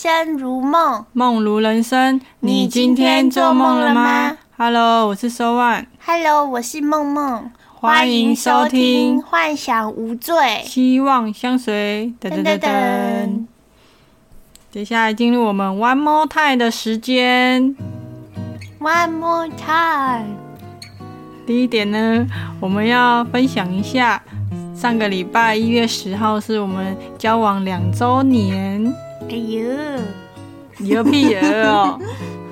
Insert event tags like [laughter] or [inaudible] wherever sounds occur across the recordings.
生如梦，梦如人生。你今天做梦了吗？Hello，我是 So One。Hello，我是梦梦，欢迎收听《幻想无罪》。希望相随。噔噔噔噔。接下来进入我们 One More Time 的时间。One more time。第一点呢，我们要分享一下，上个礼拜一月十号是我们交往两周年。哎呦，你个屁儿哦！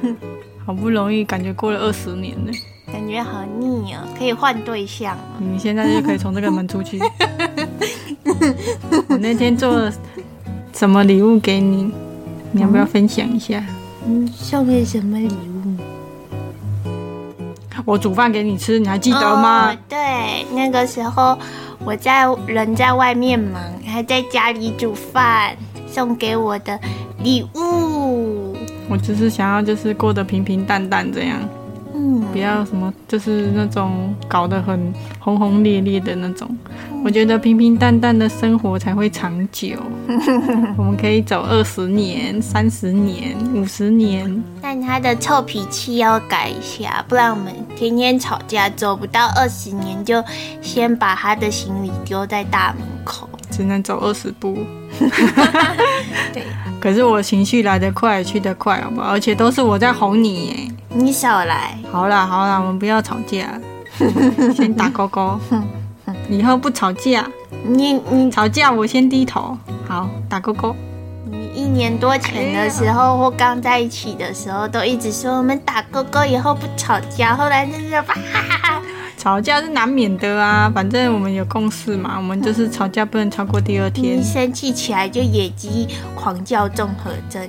[laughs] 好不容易，感觉过了二十年呢。感觉好腻哦，可以换对象了。你现在就可以从这个门出去。[laughs] 我那天做了什么礼物给你？你要不要分享一下？嗯，送你什么礼物？我煮饭给你吃，你还记得吗？哦对，那个时候我在人在外面忙，还在家里煮饭，送给我的礼物。我只是想要就是过得平平淡淡这样，嗯，不要什么就是那种搞得很轰轰烈烈的那种。我觉得平平淡淡的生活才会长久。[laughs] 我们可以走二十年、三十年、五十年。但他的臭脾气要改一下，不然我们天天吵架，走不到二十年就先把他的行李丢在大门口。只能走二十步。[laughs] 对，可是我情绪来得快，去得快，好不好？而且都是我在哄你耶。你少来。好啦好啦，我们不要吵架，[laughs] 先打勾勾。以后不吵架，你你吵架我先低头。好，打勾勾。你一年多前的时候或刚在一起的时候，都一直说我们打勾勾以后不吵架，后来就是哇哈哈哈。吵架是难免的啊，反正我们有共识嘛，我们就是吵架不能超过第二天你。生气起来就野鸡狂叫综合征。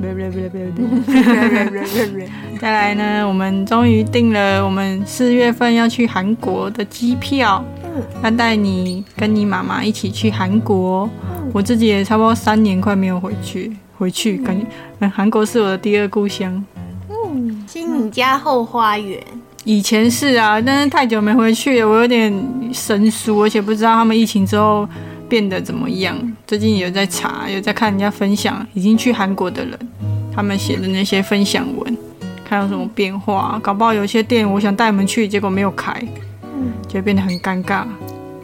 [laughs] 再来呢，我们终于订了我们四月份要去韩国的机票，嗯要带你跟你妈妈一起去韩国。我自己也差不多三年快没有回去，回去感觉嗯韩国是我的第二故乡。嗯，是你家后花园。以前是啊，但是太久没回去了，我有点生疏，而且不知道他们疫情之后变得怎么样。最近有在查，有在看人家分享已经去韩国的人，他们写的那些分享文，看有什么变化。搞不好有些店我想带你们去，结果没有开，嗯，就变得很尴尬。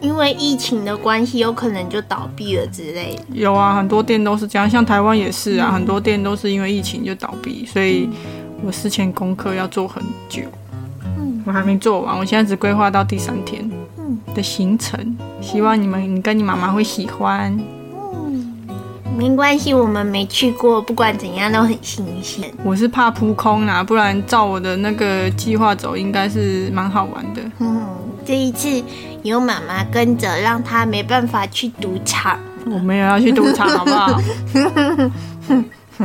因为疫情的关系，有可能就倒闭了之类的。有啊，很多店都是这样，像台湾也是啊，很多店都是因为疫情就倒闭，所以我事前功课要做很久。嗯我还没做完，我现在只规划到第三天嗯的行程，希望你们你跟你妈妈会喜欢。嗯，没关系，我们没去过，不管怎样都很新鲜。我是怕扑空啦，不然照我的那个计划走，应该是蛮好玩的。嗯，这一次有妈妈跟着，让她没办法去赌场。我没有要去赌场，[laughs] 好不好？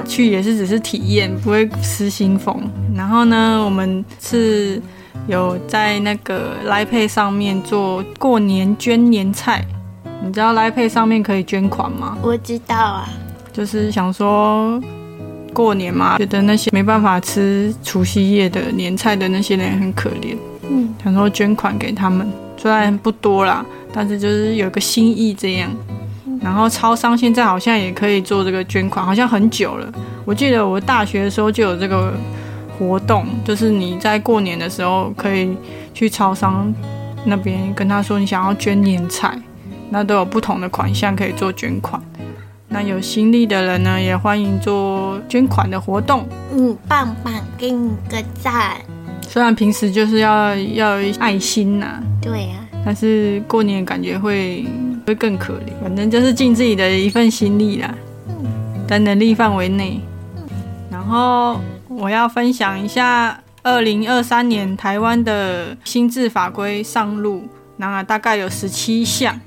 去也是只是体验，不会失心疯。然后呢，我们是有在那个来配上面做过年捐年菜。你知道来配上面可以捐款吗？我知道啊，就是想说过年嘛，觉得那些没办法吃除夕夜的年菜的那些人很可怜，嗯想说捐款给他们，虽然不多啦，但是就是有个心意这样。然后超商现在好像也可以做这个捐款，好像很久了。我记得我大学的时候就有这个活动，就是你在过年的时候可以去超商那边跟他说你想要捐年菜，那都有不同的款项可以做捐款。那有心力的人呢，也欢迎做捐款的活动。嗯，棒棒，给你个赞。虽然平时就是要要爱心呐、对啊，但是过年感觉会会更可怜。反正就是尽自己的一份心力啦，在能力范围内。然后我要分享一下，二零二三年台湾的新制法规上路，那大概有十七项。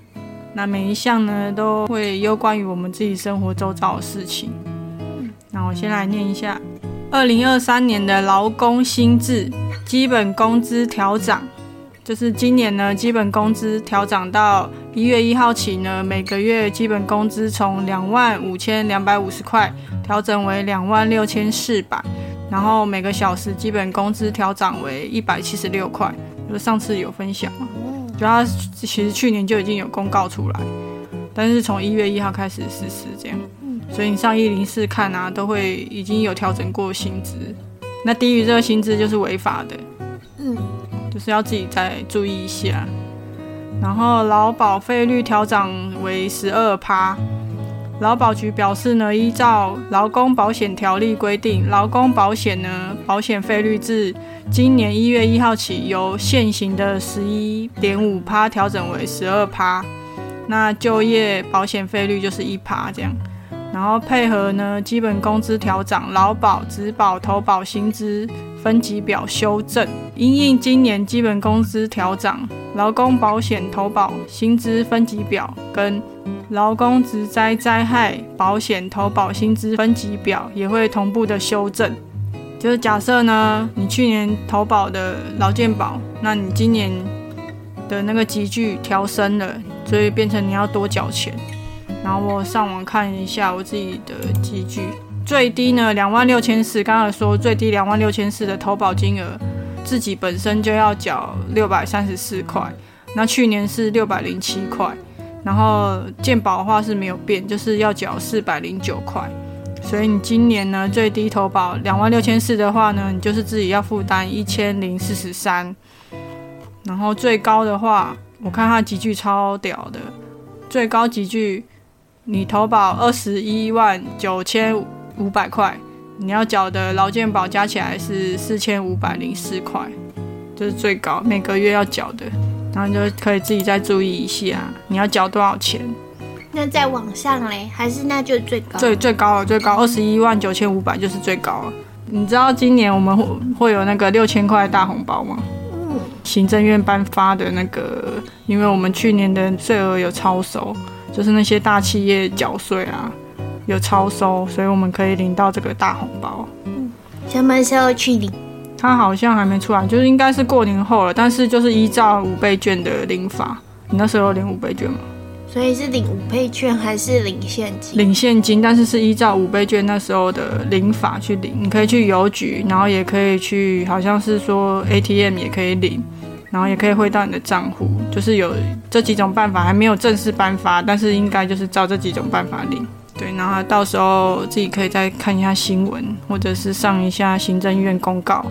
那每一项呢，都会有关于我们自己生活周遭的事情。那我先来念一下：二零二三年的劳工新制基本工资调涨，就是今年呢，基本工资调涨到一月一号起呢，每个月基本工资从两万五千两百五十块调整为两万六千四百，然后每个小时基本工资调涨为一百七十六块。就是上次有分享嘛，就他其实去年就已经有公告出来，但是从一月一号开始实施这样。所以你上一零四看啊，都会已经有调整过薪资。那低于这个薪资就是违法的，嗯，就是要自己再注意一下。然后劳保费率调涨为十二趴。劳保局表示呢，依照劳工保险条例规定，劳工保险呢保险费率自今年一月一号起，由现行的十一点五趴调整为十二趴。那就业保险费率就是一趴这样。然后配合呢基本工资调涨，劳保、职保、投保薪资分级表修正，因应今年基本工资调涨，劳工保险投保薪资分级表跟。劳工职灾灾害保险投保薪资分级表也会同步的修正，就是假设呢，你去年投保的劳健保，那你今年的那个集聚调升了，所以变成你要多缴钱。然后我上网看一下我自己的集聚，最低呢两万六千四，刚才说最低两万六千四的投保金额，自己本身就要缴六百三十四块，那去年是六百零七块。然后健保的话是没有变，就是要缴四百零九块，所以你今年呢最低投保两万六千四的话呢，你就是自己要负担一千零四十三。然后最高的话，我看它集聚超屌的，最高集聚你投保二十一万九千五百块，你要缴的劳健保加起来是四千五百零四块，这是最高每个月要缴的。然后就可以自己再注意一下，你要交多少钱？那在网上嘞，还是那就最高？最最高了，最高二十一万九千五百就是最高了。你知道今年我们会会有那个六千块大红包吗？嗯，行政院颁发的那个，因为我们去年的税额有超收，就是那些大企业缴税啊有超收，所以我们可以领到这个大红包。嗯，什么时候去领？他好像还没出来，就是应该是过年后了，但是就是依照五倍券的领法，你那时候领五倍券吗？所以是领五倍券还是领现金？领现金，但是是依照五倍券那时候的领法去领。你可以去邮局，然后也可以去，好像是说 ATM 也可以领，然后也可以汇到你的账户，就是有这几种办法，还没有正式颁发，但是应该就是照这几种办法领。对，然后到时候自己可以再看一下新闻，或者是上一下行政院公告。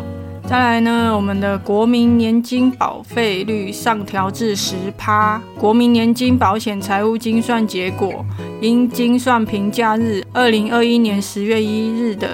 再来呢，我们的国民年金保费率上调至十趴。国民年金保险财务精算结果，因精算评价日二零二一年十月一日的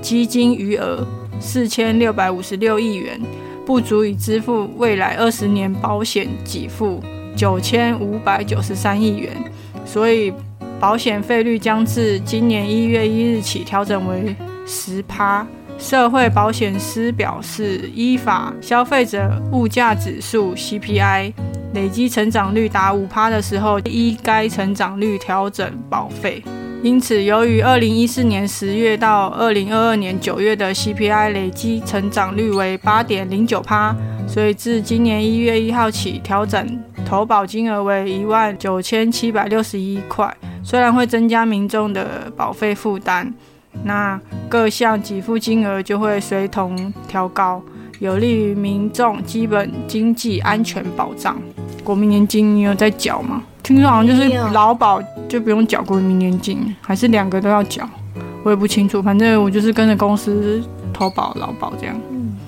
基金余额四千六百五十六亿元，不足以支付未来二十年保险给付九千五百九十三亿元，所以保险费率将自今年一月一日起调整为十趴。社会保险司表示，依法消费者物价指数 CPI 累积成长率达五趴的时候，依该成长率调整保费。因此，由于二零一四年十月到二零二二年九月的 CPI 累积成长率为八点零九趴，所以自今年一月一号起调整投保金额为一万九千七百六十一块。虽然会增加民众的保费负担。那各项给付金额就会随同调高，有利于民众基本经济安全保障。国民年金你有在缴吗？听说好像就是劳保就不用缴国民年金，还是两个都要缴？我也不清楚，反正我就是跟着公司投保劳保这样。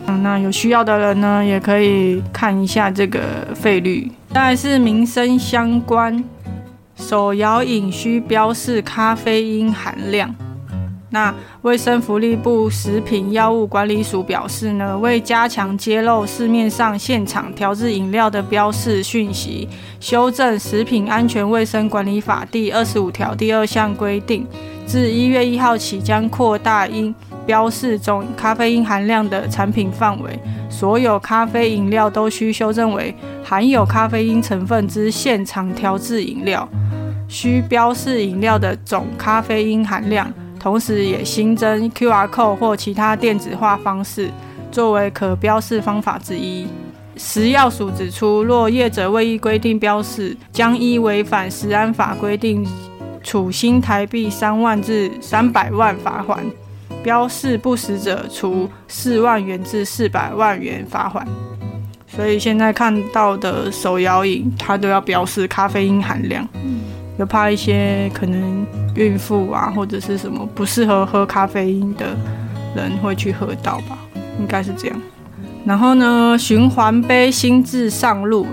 嗯，那有需要的人呢，也可以看一下这个费率。再是民生相关，手摇饮需标示咖啡因含量。那卫生福利部食品药物管理署表示呢，为加强揭露市面上现场调制饮料的标示讯息，修正《食品安全卫生管理法》第二十五条第二项规定，自一月一号起将扩大应标示总咖啡因含量的产品范围，所有咖啡饮料都需修正为含有咖啡因成分之现场调制饮料，需标示饮料的总咖啡因含量。同时，也新增 QR code 或其他电子化方式作为可标示方法之一。食药署指出，若业者未依规定标示，将依违反食安法规定，处新台币三万至三百万罚款；标示不实者，处四万元至四百万元罚款。所以现在看到的手摇饮，它都要标示咖啡因含量，就怕一些可能。孕妇啊，或者是什么不适合喝咖啡因的人会去喝到吧，应该是这样。然后呢，循环杯新制上路，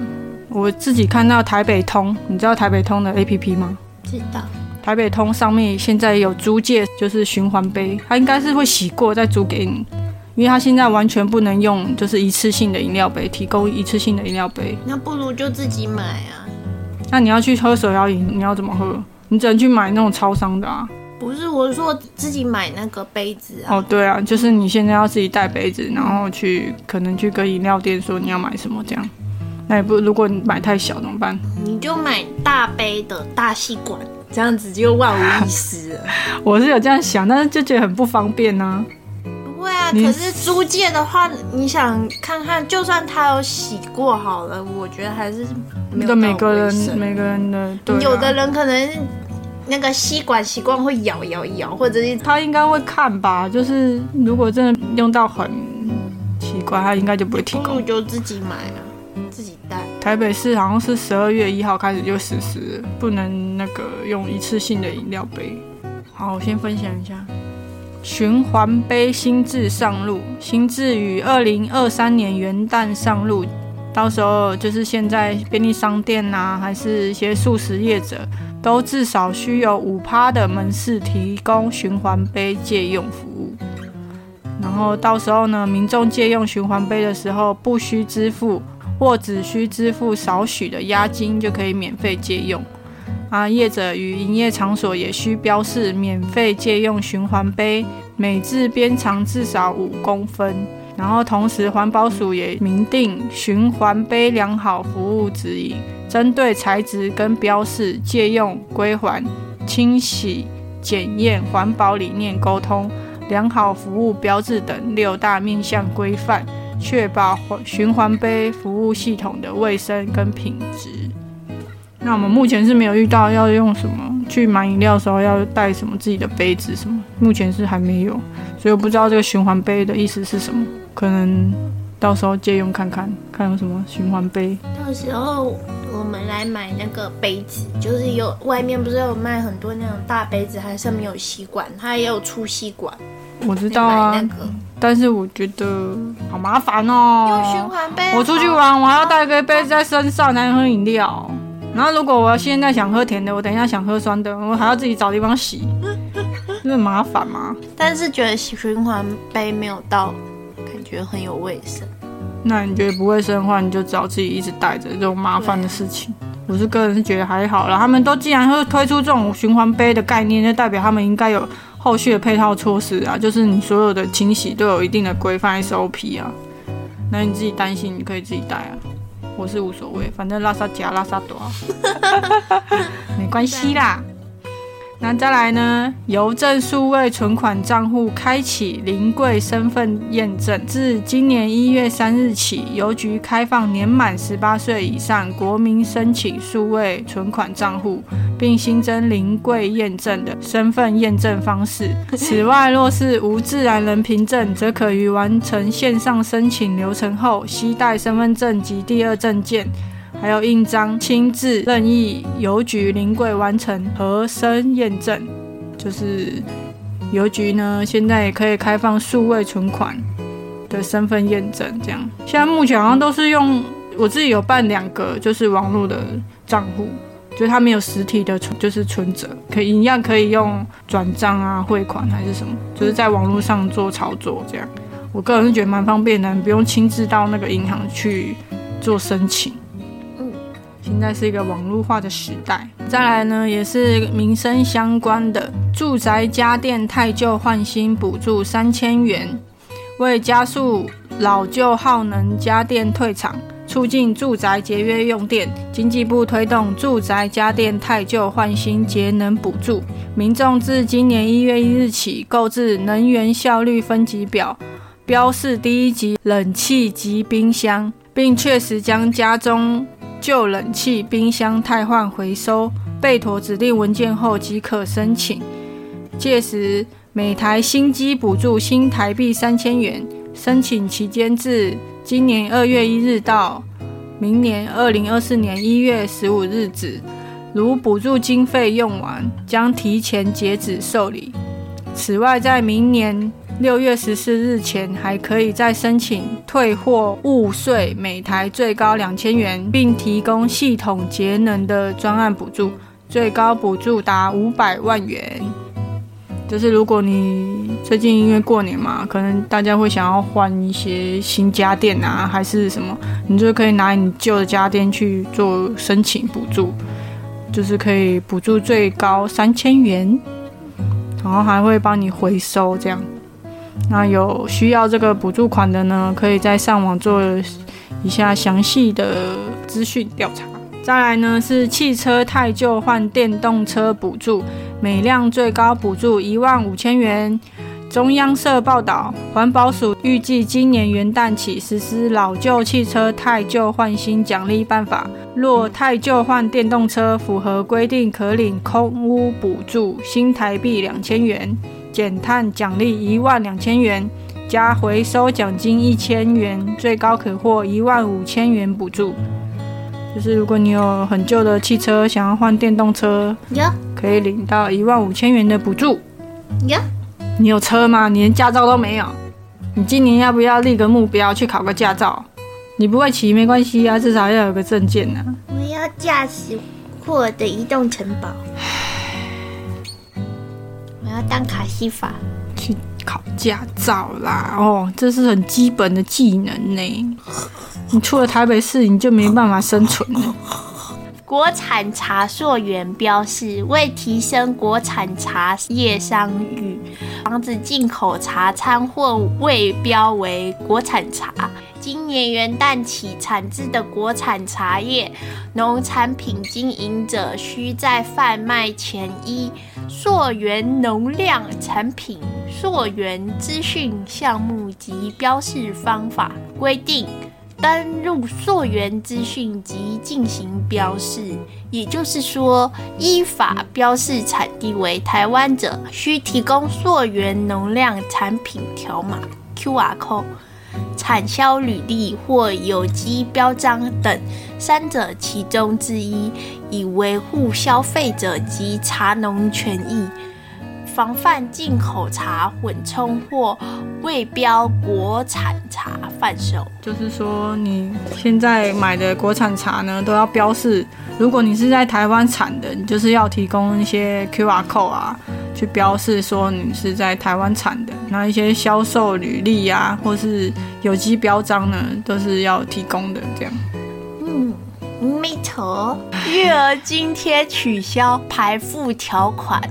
我自己看到台北通，你知道台北通的 APP 吗？知道。台北通上面现在有租借，就是循环杯，它应该是会洗过再租给你，因为它现在完全不能用，就是一次性的饮料杯，提供一次性的饮料杯。那不如就自己买啊。那你要去喝手摇饮，你要怎么喝？你只能去买那种超商的啊。不是，我是说自己买那个杯子啊。哦，对啊，就是你现在要自己带杯子，然后去可能去跟饮料店说你要买什么这样。那也不，如果你买太小怎么办？你就买大杯的大吸管。[laughs] 这样子就万无一失了。我是有这样想，但是就觉得很不方便呢。不会啊，可是租借的话，你想看看，就算他有洗过好了，我觉得还是没有每个人每个人的，有的人可能那个吸管习惯会咬咬咬，或者是他应该会看吧。就是如果真的用到很奇怪，他应该就不会提供。不如就自己买啊。台北市好像是十二月一号开始就实施，不能那个用一次性的饮料杯。好，我先分享一下，循环杯新制上路，新制于二零二三年元旦上路，到时候就是现在便利商店呐，还是一些素食业者，都至少需有五趴的门市提供循环杯借用服务。然后到时候呢，民众借用循环杯的时候，不需支付。或只需支付少许的押金就可以免费借用。啊，业者与营业场所也需标示免费借用循环杯，每字边长至少五公分。然后同时环保署也明定循环杯良好服务指引，针对材质跟标示、借用归还、清洗、检验、环保理念沟通、良好服务标志等六大面向规范。确保循环杯服务系统的卫生跟品质。那我们目前是没有遇到要用什么去买饮料的时候要带什么自己的杯子什么，目前是还没有，所以我不知道这个循环杯的意思是什么，可能到时候借用看看，看有什么循环杯。到时候我们来买那个杯子，就是有外面不是有卖很多那种大杯子，还上面有吸管，它也有粗吸管。我知道啊。但是我觉得好麻烦哦。用循环杯。我出去玩，我还要带个杯子在身上才能喝饮料。然后如果我现在想喝甜的，我等一下想喝酸的，我还要自己找地方洗，[laughs] 是很麻烦嘛？但是觉得洗循环杯没有到，感觉很有卫生。那你觉得不卫生的话，你就只好自己一直带着这种麻烦的事情。我是个人是觉得还好了。他们都既然会推出这种循环杯的概念，就代表他们应该有。后续的配套措施啊，就是你所有的清洗都有一定的规范 SOP 啊。那你自己担心，你可以自己带啊，我是无所谓，反正拉萨加拉萨多，[laughs] 没关系啦。那再来呢？邮政数位存款账户开启临柜身份验证，自今年一月三日起，邮局开放年满十八岁以上国民申请数位存款账户，并新增临柜验证的身份验证方式。[laughs] 此外，若是无自然人凭证，则可于完成线上申请流程后，携带身份证及第二证件。还有印章，亲自任意邮局临柜完成核身验证，就是邮局呢现在也可以开放数位存款的身份验证，这样。现在目前好像都是用我自己有办两个，就是网络的账户，就是它没有实体的存，就是存折，可以一样可以用转账啊、汇款还是什么，就是在网络上做操作这样。我个人是觉得蛮方便的，不用亲自到那个银行去做申请。现在是一个网络化的时代。再来呢，也是民生相关的，住宅家电太旧换新补助三千元，为加速老旧耗能家电退场，促进住宅节约用电，经济部推动住宅家电太旧换新节能补助。民众自今年一月一日起购置能源效率分级表，标示第一级冷气及冰箱，并确实将家中。旧冷气、冰箱汰换回收，备妥指定文件后即可申请。届时每台新机补助新台币三千元。申请期间至今年二月一日到明年二零二四年一月十五日止。如补助经费用完，将提前截止受理。此外，在明年六月十四日前，还可以再申请退货物税，每台最高两千元，并提供系统节能的专案补助，最高补助达五百万元。就是如果你最近因为过年嘛，可能大家会想要换一些新家电啊，还是什么，你就可以拿你旧的家电去做申请补助，就是可以补助最高三千元。然后还会帮你回收，这样。那有需要这个补助款的呢，可以在上网做一下详细的资讯调查。再来呢是汽车太旧换电动车补助，每辆最高补助一万五千元。中央社报道，环保署预计今年元旦起实施老旧汽车太旧换新奖励办法。若太旧换电动车符合规定，可领空屋补助新台币两千元，减碳奖励一万两千元，加回收奖金一千元，最高可获一万五千元补助。就是如果你有很旧的汽车，想要换电动车，可以领到一万五千元的补助。你有车吗？你连驾照都没有。你今年要不要立个目标去考个驾照？你不会骑没关系啊，至少要有个证件呢。我要驾驶我的移动城堡。[laughs] 当卡西法去考驾照啦。哦，这是很基本的技能呢。你出了台北市，你就没办法生存了。国产茶溯源标示，为提升国产茶叶商誉，防止进口茶掺或未标为国产茶。今年元旦起，产制的国产茶叶农产品经营者，需在贩卖前依溯源农量产品溯源资讯项目及标示方法规定。登入溯源资讯及进行标示，也就是说，依法标示产地为台湾者，需提供溯源农量产品条码 （QR code）、产销履历或有机标章等三者其中之一，以维护消费者及茶农权益。防范进口茶混充或未标国产茶贩售，就是说你现在买的国产茶呢，都要标示。如果你是在台湾产的，你就是要提供一些 QR code 啊，去标示说你是在台湾产的。那一些销售履历啊，或是有机标章呢，都是要提供的。这样，嗯，没错。育儿津贴取消排付条款。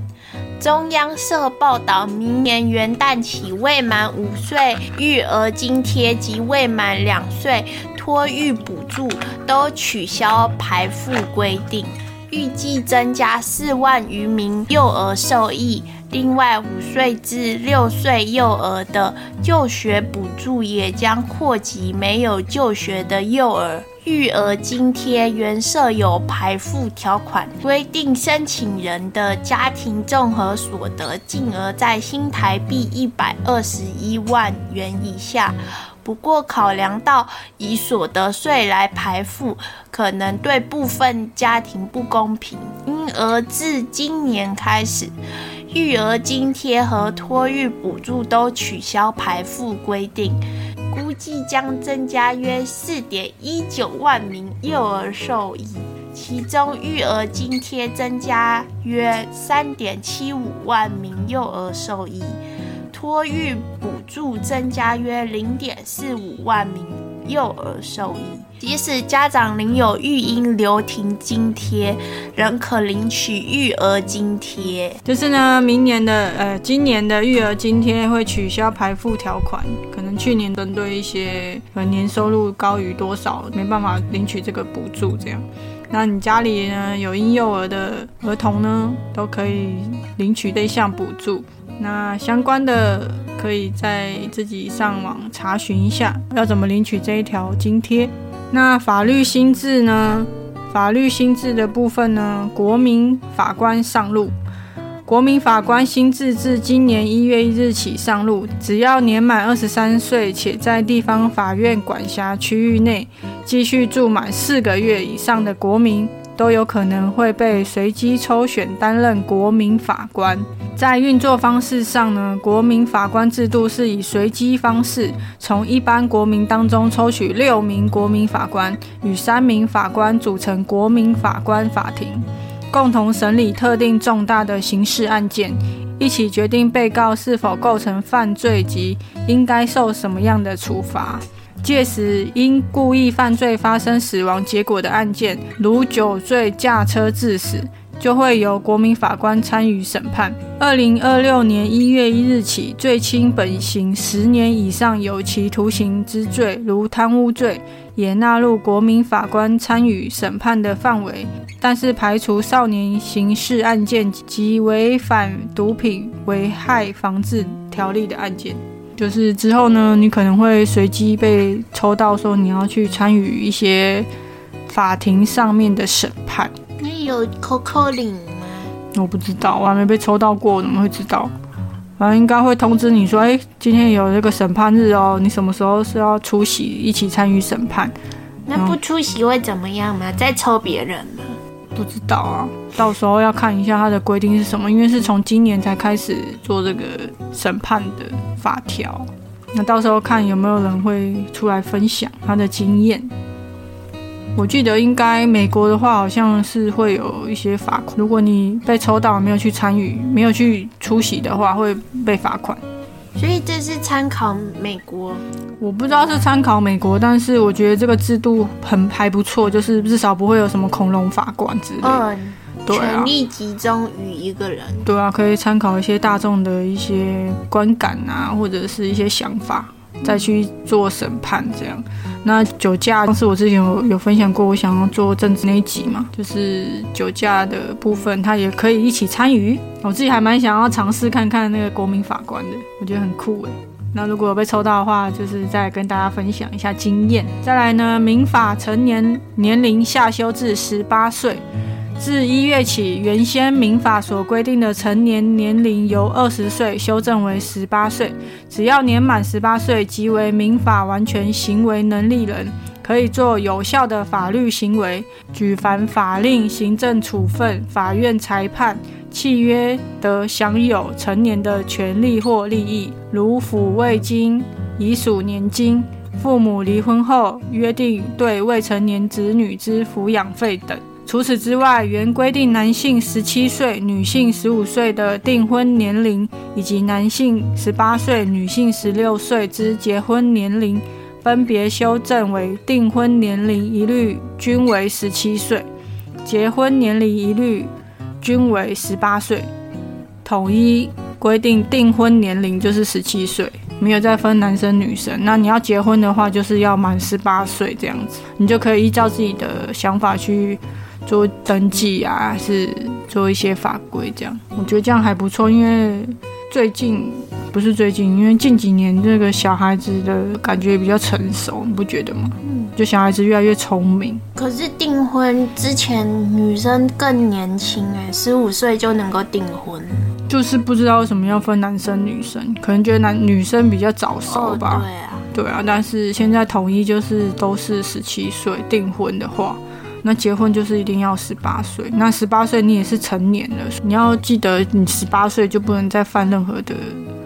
中央社报道，明年元旦起，未满五岁育儿津贴及未满两岁托育补助都取消排付规定，预计增加四万余名幼儿受益。另外，五岁至六岁幼儿的就学补助也将扩及没有就学的幼儿。育儿津贴原设有排付条款，规定申请人的家庭综合所得净额在新台币一百二十一万元以下。不过，考量到以所得税来排付，可能对部分家庭不公平，因而自今年开始，育儿津贴和托育补助都取消排付规定。估计将增加约四点一九万名幼儿受益，其中育儿津贴增加约三点七五万名幼儿受益，托育补助增加约零点四五万名幼儿受益。即使家长领有育婴留停津贴，仍可领取育儿津贴。就是呢，明年的呃，今年的育儿津贴会取消排付条款，可能去年针对一些呃年收入高于多少没办法领取这个补助，这样。那你家里呢有婴幼儿的儿童呢，都可以领取这项补助。那相关的可以在自己上网查询一下，要怎么领取这一条津贴。那法律新制呢？法律新制的部分呢？国民法官上路。国民法官新制自今年一月一日起上路，只要年满二十三岁且在地方法院管辖区域内继续住满四个月以上的国民，都有可能会被随机抽选担任国民法官。在运作方式上呢，国民法官制度是以随机方式，从一般国民当中抽取六名国民法官与三名法官组成国民法官法庭，共同审理特定重大的刑事案件，一起决定被告是否构成犯罪及应该受什么样的处罚。届时，因故意犯罪发生死亡结果的案件，如酒醉驾车致死。就会由国民法官参与审判。二零二六年一月一日起，最轻本刑十年以上有期徒刑之罪，如贪污罪，也纳入国民法官参与审判的范围。但是排除少年刑事案件及违反毒品危害防治条例的案件。就是之后呢，你可能会随机被抽到，说你要去参与一些法庭上面的审判。那有扣扣领吗？我不知道，我还没被抽到过，我怎么会知道？反正应该会通知你说，哎，今天有这个审判日哦，你什么时候是要出席，一起参与审判？那不出席会怎么样吗？再抽别人吗？不知道啊，到时候要看一下它的规定是什么，因为是从今年才开始做这个审判的法条，那到时候看有没有人会出来分享他的经验。我记得应该美国的话，好像是会有一些罚款。如果你被抽到没有去参与、没有去出席的话，会被罚款。所以这是参考美国，我不知道是参考美国，但是我觉得这个制度很还不错，就是至少不会有什么恐龙法官之类。嗯，对啊，权力集中于一个人。对啊，可以参考一些大众的一些观感啊，或者是一些想法。再去做审判，这样。那酒驾，是我之前有有分享过，我想要做政治那一集嘛，就是酒驾的部分，他也可以一起参与。我自己还蛮想要尝试看看那个国民法官的，我觉得很酷诶。那如果被抽到的话，就是再跟大家分享一下经验。再来呢，民法成年年龄下修至十八岁。自一月起，原先民法所规定的成年年龄由二十岁修正为十八岁。只要年满十八岁，即为民法完全行为能力人，可以做有效的法律行为，举凡法令、行政处分、法院裁判、契约，得享有成年的权利或利益，如抚慰金、遗属年金、父母离婚后约定对未成年子女之抚养费等。除此之外，原规定男性十七岁、女性十五岁的订婚年龄，以及男性十八岁、女性十六岁之结婚年龄，分别修正为订婚年龄一律均为十七岁，结婚年龄一律均为十八岁，统一规定订婚年龄就是十七岁，没有再分男生女生。那你要结婚的话，就是要满十八岁这样子，你就可以依照自己的想法去。做登记啊，是做一些法规这样，我觉得这样还不错。因为最近不是最近，因为近几年这个小孩子的感觉比较成熟，你不觉得吗？嗯，就小孩子越来越聪明。可是订婚之前女生更年轻哎，十五岁就能够订婚，就是不知道为什么要分男生女生，可能觉得男女生比较早熟吧。对啊，对啊，但是现在统一就是都是十七岁订婚的话。那结婚就是一定要十八岁，那十八岁你也是成年了，你要记得你十八岁就不能再犯任何的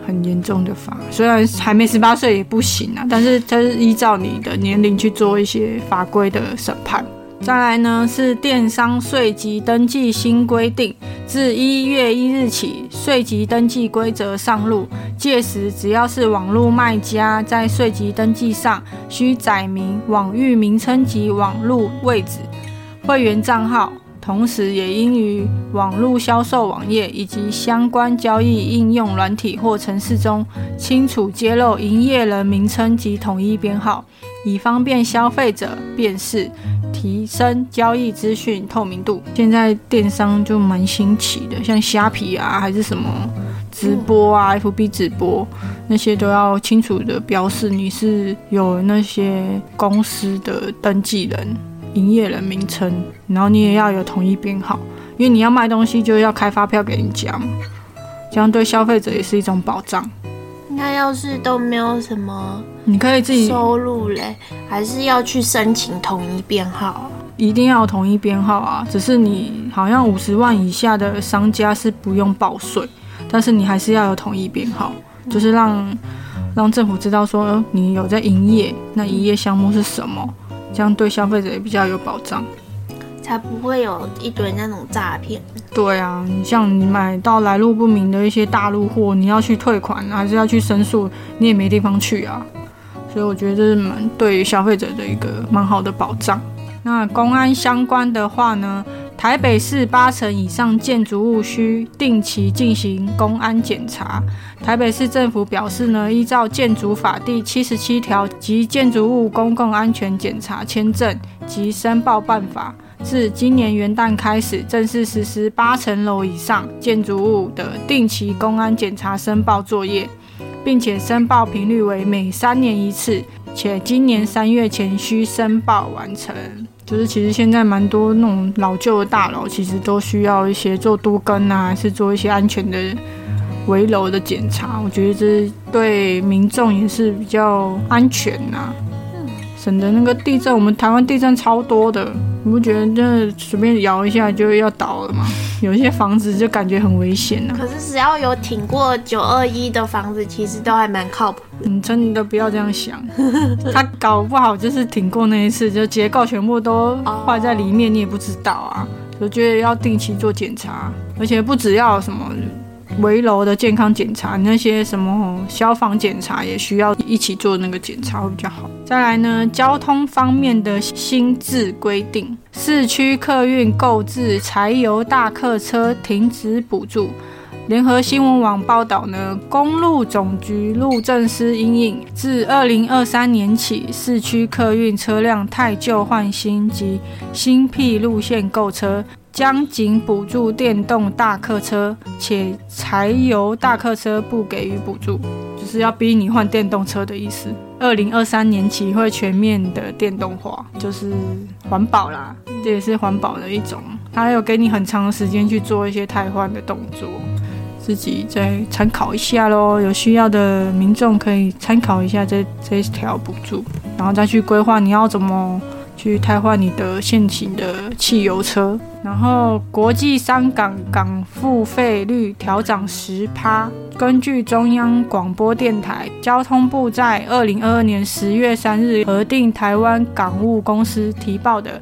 很严重的法，虽然还没十八岁也不行啊，但是它是依照你的年龄去做一些法规的审判。再来呢是电商税籍登记新规定，自一月一日起，税籍登记规则上路，届时只要是网络卖家在税籍登记上需载明网域名称及网络位置。会员账号，同时也应于网络销售网页以及相关交易应用软体或程式中清楚揭露营业人名称及统一编号，以方便消费者辨识，提升交易资讯透明度。现在电商就蛮新奇的，像虾皮啊，还是什么直播啊，FB 直播那些都要清楚的标示你是有那些公司的登记人。营业人名称，然后你也要有统一编号，因为你要卖东西就要开发票给人家嘛，这样对消费者也是一种保障。那要是都没有什么，你可以自己收入嘞，还是要去申请统一编号？一定要统一编号啊，只是你好像五十万以下的商家是不用报税，但是你还是要有统一编号，就是让让政府知道说你有在营业，那营业项目是什么，这样对消费者也比较有保障，才不会有一堆那种诈骗。对啊，你像你买到来路不明的一些大陆货，你要去退款还是要去申诉，你也没地方去啊，所以我觉得这是蛮对消费者的一个蛮好的保障。那公安相关的话呢？台北市八成以上建筑物需定期进行公安检查。台北市政府表示呢，依照建筑法第七十七条及建筑物公共安全检查签证及申报办法，自今年元旦开始正式实施八层楼以上建筑物的定期公安检查申报作业，并且申报频率为每三年一次，且今年三月前需申报完成。就是其实现在蛮多那种老旧的大楼，其实都需要一些做多根啊，还是做一些安全的围楼的检查。我觉得这对民众也是比较安全呐。省得那个地震，我们台湾地震超多的，你不觉得这随便摇一下就要倒了吗？有一些房子就感觉很危险啊。可是只要有挺过九二一的房子，其实都还蛮靠谱。你真的不要这样想，他搞不好就是挺过那一次，就结构全部都坏在里面，你也不知道啊。我觉得要定期做检查，而且不只要什么。围楼的健康检查，那些什么消防检查也需要一起做那个检查会比较好。再来呢，交通方面的新制规定，市区客运购置柴油大客车停止补助。联合新闻网报道呢，公路总局路政司因应自二零二三年起，市区客运车辆太旧换新及新辟路线购车。将仅补助电动大客车，且柴油大客车不给予补助，就是要逼你换电动车的意思。二零二三年起会全面的电动化，就是环保啦，这也是环保的一种。它有给你很长的时间去做一些汰换的动作，自己再参考一下喽。有需要的民众可以参考一下这这条补助，然后再去规划你要怎么。去汰换你的现行的汽油车，然后国际商港港付费率调涨十趴。根据中央广播电台交通部在二零二二年十月三日核定台湾港务公司提报的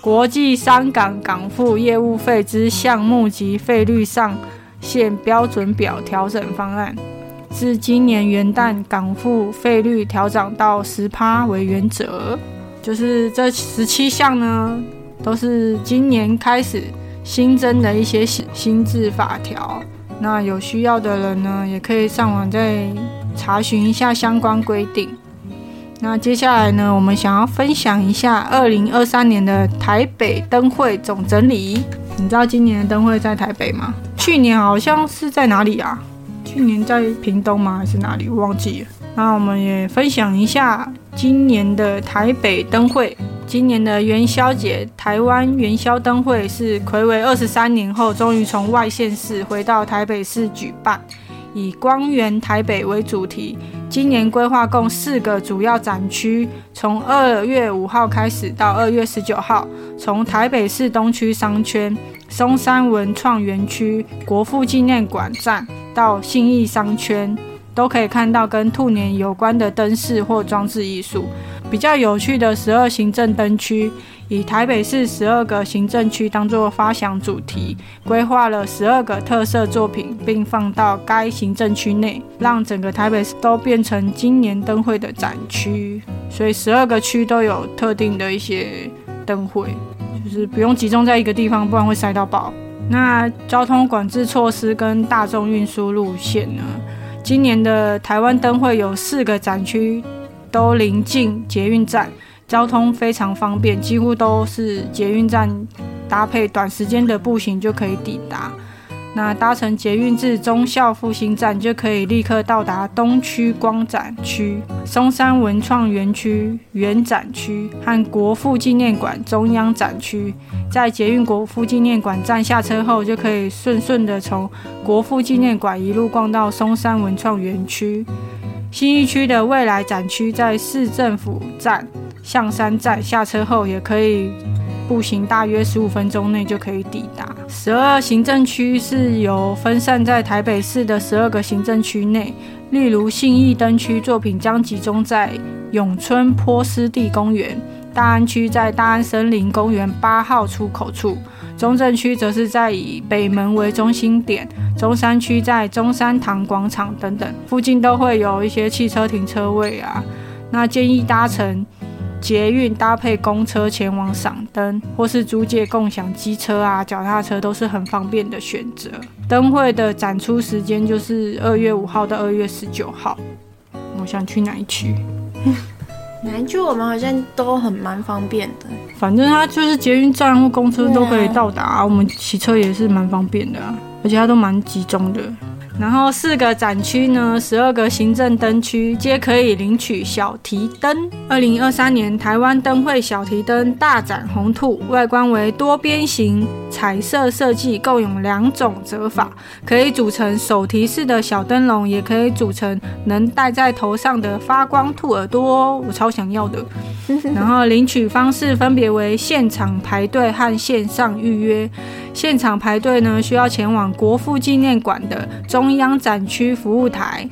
国际商港港付业务费之项目及费率上限标准表调整方案，自今年元旦港付费率调涨到十趴为原则。就是这十七项呢，都是今年开始新增的一些新新制法条。那有需要的人呢，也可以上网再查询一下相关规定。那接下来呢，我们想要分享一下二零二三年的台北灯会总整理。你知道今年的灯会在台北吗？去年好像是在哪里啊？去年在屏东吗？还是哪里？忘记了。那我们也分享一下今年的台北灯会。今年的元宵节，台湾元宵灯会是魁违二十三年后，终于从外县市回到台北市举办，以“光源台北”为主题。今年规划共四个主要展区，从二月五号开始到二月十九号，从台北市东区商圈、松山文创园区、国父纪念馆站到信义商圈。都可以看到跟兔年有关的灯饰或装置艺术。比较有趣的十二行政灯区，以台北市十二个行政区当做发想主题，规划了十二个特色作品，并放到该行政区内，让整个台北市都变成今年灯会的展区。所以十二个区都有特定的一些灯会，就是不用集中在一个地方，不然会塞到爆。那交通管制措施跟大众运输路线呢？今年的台湾灯会有四个展区，都临近捷运站，交通非常方便，几乎都是捷运站搭配短时间的步行就可以抵达。那搭乘捷运至忠孝复兴站，就可以立刻到达东区光展区、松山文创园区原展区和国父纪念馆中央展区。在捷运国父纪念馆站下车后，就可以顺顺的从国父纪念馆一路逛到松山文创园区。新一区的未来展区在市政府站象山站下车后，也可以步行大约十五分钟内就可以抵达。十二行政区是由分散在台北市的十二个行政区内，例如信义灯区作品将集中在永春坡湿地公园，大安区在大安森林公园八号出口处。中正区则是在以北门为中心点，中山区在中山堂广场等等，附近都会有一些汽车停车位啊。那建议搭乘捷运搭配公车前往赏灯，或是租借共享机车啊、脚踏车都是很方便的选择。灯会的展出时间就是二月五号到二月十九号。我想去哪一区？南区我们好像都很蛮方便的，反正它就是捷运站或公车都可以到达，我们骑车也是蛮方便的，而且它都蛮集中的。然后四个展区呢，十二个行政灯区皆可以领取小提灯。二零二三年台湾灯会小提灯大展红兔，外观为多边形彩色设计，共有两种折法，可以组成手提式的小灯笼，也可以组成能戴在头上的发光兔耳朵。哦我超想要的。[laughs] 然后领取方式分别为现场排队和线上预约。现场排队呢，需要前往国父纪念馆的中央展区服务台、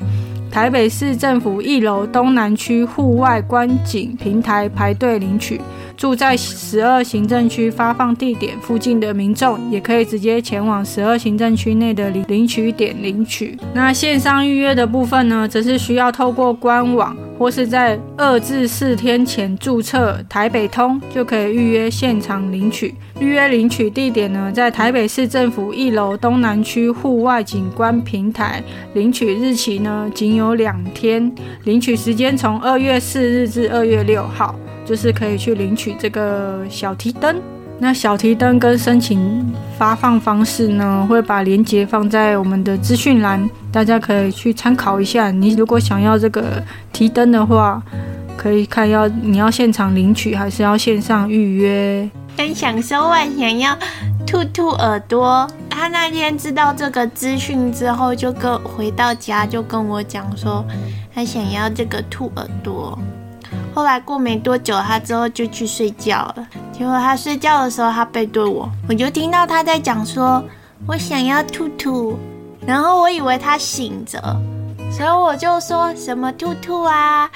台北市政府一楼东南区户外观景平台排队领取。住在十二行政区发放地点附近的民众，也可以直接前往十二行政区内的领领取点领取。那线上预约的部分呢，则是需要透过官网或是在二至四天前注册台北通，就可以预约现场领取。预约领取地点呢，在台北市政府一楼东南区户外景观平台。领取日期呢，仅有两天，领取时间从二月四日至二月六号。就是可以去领取这个小提灯，那小提灯跟申请发放方式呢，会把链接放在我们的资讯栏，大家可以去参考一下。你如果想要这个提灯的话，可以看要你要现场领取还是要线上预约。跟享收完想要兔兔耳朵，他那天知道这个资讯之后，就跟回到家就跟我讲说，他想要这个兔耳朵。后来过没多久，他之后就去睡觉了。结果他睡觉的时候，他背对我，我就听到他在讲说：“我想要兔兔。”然后我以为他醒着，所以我就说什么兔兔啊。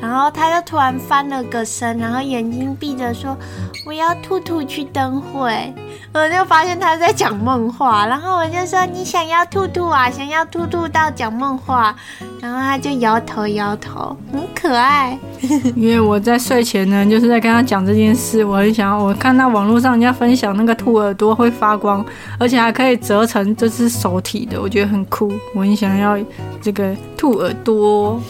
然后他就突然翻了个身，然后眼睛闭着说：“我要兔兔去灯会。”我就发现他在讲梦话，然后我就说：“你想要兔兔啊？想要兔兔到讲梦话？”然后他就摇头摇头，很可爱。[laughs] 因为我在睡前呢，就是在跟他讲这件事。我很想要，我看到网络上人家分享那个兔耳朵会发光，而且还可以折成这只手体的，我觉得很酷。我很想要这个兔耳朵。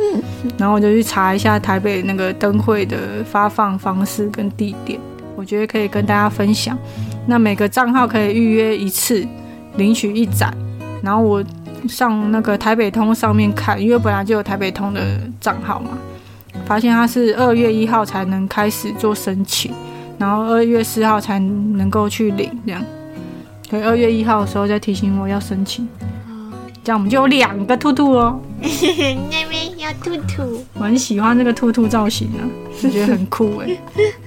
[laughs] 然后我就去查一下台北那个灯会的发放方式跟地点，我觉得可以跟大家分享。那每个账号可以预约一次，领取一盏。然后我。上那个台北通上面看，因为本来就有台北通的账号嘛，发现他是二月一号才能开始做申请，然后二月四号才能够去领，这样，所以二月一号的时候再提醒我要申请，这样我们就有两个兔兔哦。那边要兔兔，我很喜欢这个兔兔造型啊，我觉得很酷哎。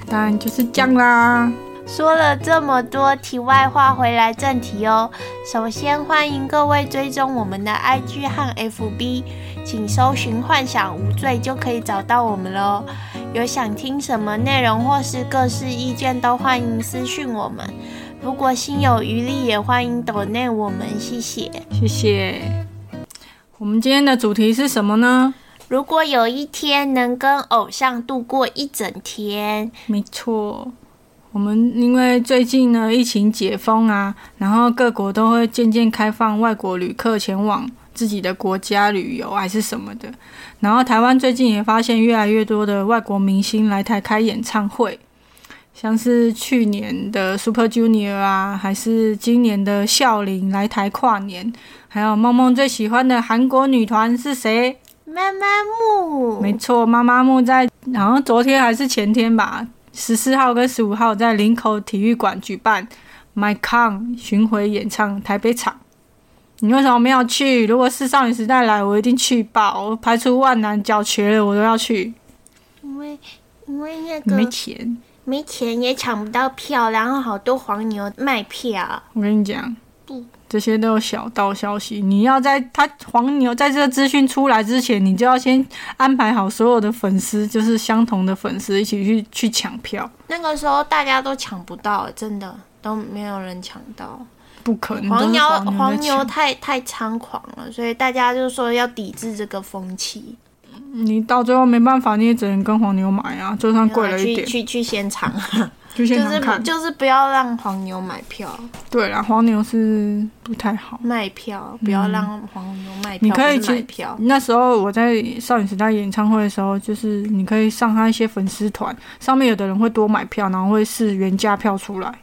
当然就是这样啦。说了这么多题外话，回来正题哦。首先欢迎各位追踪我们的 IG 和 FB，请搜寻“幻想无罪”就可以找到我们喽。有想听什么内容或是各式意见，都欢迎私讯我们。如果心有余力，也欢迎抖内我们，谢谢，谢谢。我们今天的主题是什么呢？如果有一天能跟偶像度过一整天，没错。我们因为最近呢疫情解封啊，然后各国都会渐渐开放外国旅客前往自己的国家旅游还是什么的，然后台湾最近也发现越来越多的外国明星来台开演唱会，像是去年的 Super Junior 啊，还是今年的笑林来台跨年，还有梦梦最喜欢的韩国女团是谁？妈妈木。没错，妈妈木在，好像昨天还是前天吧。十四号跟十五号在林口体育馆举办 My Con 巡回演唱台北场，你为什么没有去？如果是少女时代来，我一定去报，我排除万难，脚瘸了我都要去。因为因为那个没钱，没钱也抢不到票，然后好多黄牛卖票。我跟你讲不，这些都有小道消息。你要在他黄牛在这个资讯出来之前，你就要先安排好所有的粉丝，就是相同的粉丝一起去去抢票。那个时候大家都抢不到，真的都没有人抢到。不可能，黄牛黄黄牛牛太太猖狂了，所以大家就说要抵制这个风气，你到最后没办法，你也只能跟黄牛买啊，就算贵了一点，去去去现场，就就是。就是不要让黄牛买票对啦，黄牛是不太好。卖票，不要让黄牛卖票，你可以不是买去票。那时候我在少女时代演唱会的时候，就是你可以上他一些粉丝团，上面有的人会多买票，然后会是原价票出来，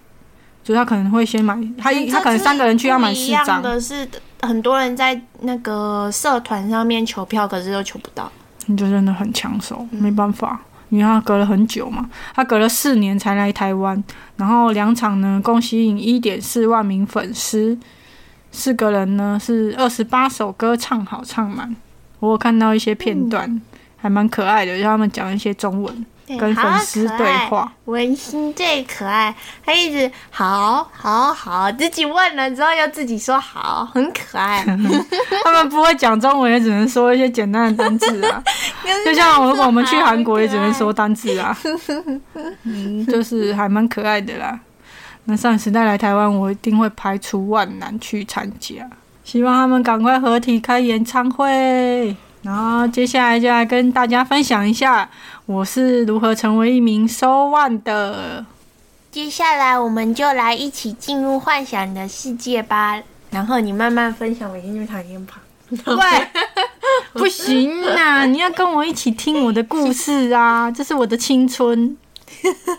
就是他可能会先买，他一他可能三个人去要买四不一样张，的是，很多人在那个社团上面求票，可是都求不到。你就真的很抢手，嗯没办法，因为他隔了很久嘛，他隔了四年才来台湾，然后两场呢共吸引一点四万名粉丝，四个人呢是二十八首歌唱好唱满，我有看到一些片段，还蛮可爱的，就他们讲一些中文。对跟粉丝对，话。爱文心最可爱，他一直好好好，自己问了之后又自己说好，很可爱。他们不会讲中文，也只能说一些简单的单字啊。就像如果我们去韩国，也只能说单字啊。嗯，就是还蛮可爱的啦。那少女时代来台湾，我一定会排除万难去参加。希望他们赶快合体开演唱会。然后接下来就来跟大家分享一下，我是如何成为一名收万的。接下来我们就来一起进入幻想的世界吧。然后你慢慢分享，每天就躺一旁。喂，[laughs] 不行啊！你要跟我一起听我的故事啊！这是我的青春。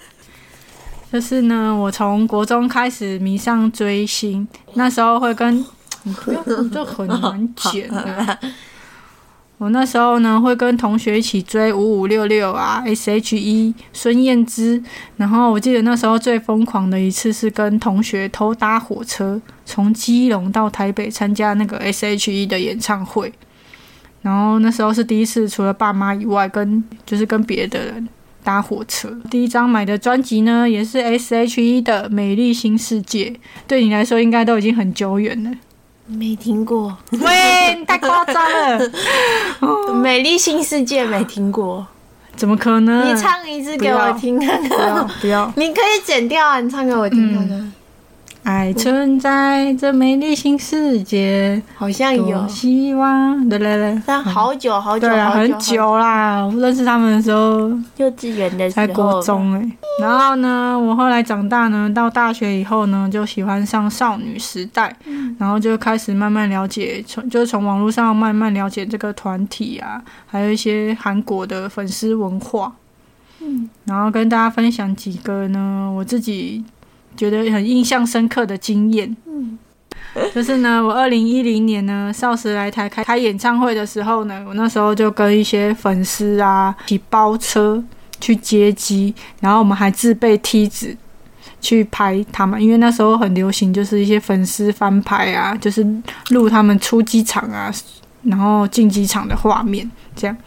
[laughs] 就是呢，我从国中开始迷上追星，那时候会跟 [laughs] 你这很难剪的。我那时候呢会跟同学一起追五五六六啊，S.H.E、孙燕姿。然后我记得那时候最疯狂的一次是跟同学偷搭火车，从基隆到台北参加那个 S.H.E 的演唱会。然后那时候是第一次，除了爸妈以外，跟就是跟别的人搭火车。第一张买的专辑呢，也是 S.H.E 的《美丽新世界》，对你来说应该都已经很久远了。没听过，喂，你太夸张了，[laughs]《美丽新世界》没听过。怎么可能？你唱一次给我听看不要看。不要，[laughs] 你可以剪掉啊，你唱给我听看看。爱存在这美丽新世界，好像有，希望，对对对，但好久好久对啊，很久啦。我认识他们的时候幼稚园的时候，在，国中哎、然后呢，我后来长大呢，到大学以后呢，就喜欢上少女时代，然后就开始慢慢了解，从就是从网络上慢慢了解这个团体啊，还有一些韩国的粉丝文化，嗯，然后跟大家分享几个呢，我自己觉得很印象深刻的经验。嗯，就是呢，我二零一零年呢，少时来台开开演唱会的时候呢，我那时候就跟一些粉丝啊一起包车去接机，然后我们还自备梯子去拍他们，因为那时候很流行，就是一些粉丝翻拍啊，就是录他们出机场啊，然后进机场的画面这样。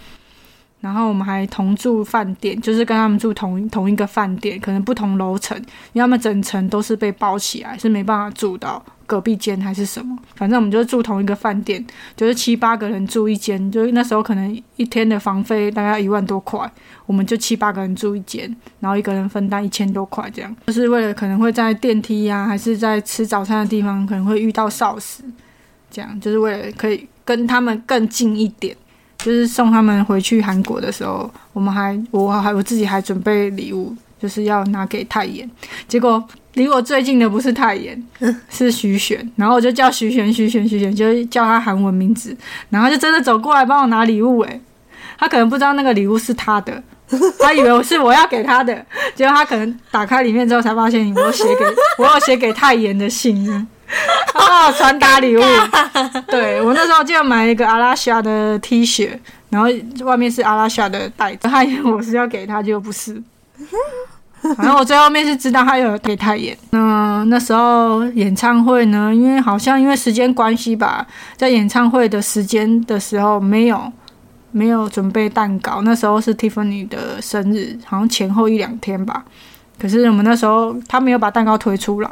然后我们还同住饭店，就是跟他们住同同一个饭店，可能不同楼层，因为他们整层都是被包起来，是没办法住到隔壁间还是什么。反正我们就是住同一个饭店，就是七八个人住一间，就是那时候可能一天的房费大概一万多块，我们就七八个人住一间，然后一个人分担一千多块，这样就是为了可能会在电梯呀、还是在吃早餐的地方可能会遇到少时，这样就是为了可以跟他们更近一点。就是送他们回去韩国的时候，我们还我还我自己还准备礼物，就是要拿给泰妍。结果离我最近的不是泰妍，是徐璇。然后我就叫徐璇，徐璇，徐璇，就是叫他韩文名字。然后他就真的走过来帮我拿礼物，诶，他可能不知道那个礼物是他的，[laughs] 他以为我是我要给他的，结果他可能打开里面之后才发现，我有写给我有写给泰妍的信呢。哦，传达礼物，对我那时候就买一个阿拉夏的 T 恤，然后外面是阿拉夏的袋子，他以为我是要给他，结果不是。然后我最后面是知道他有给他演。那那时候演唱会呢，因为好像因为时间关系吧，在演唱会的时间的时候没有没有准备蛋糕，那时候是 Tiffany 的生日，好像前后一两天吧。可是我们那时候他没有把蛋糕推出来，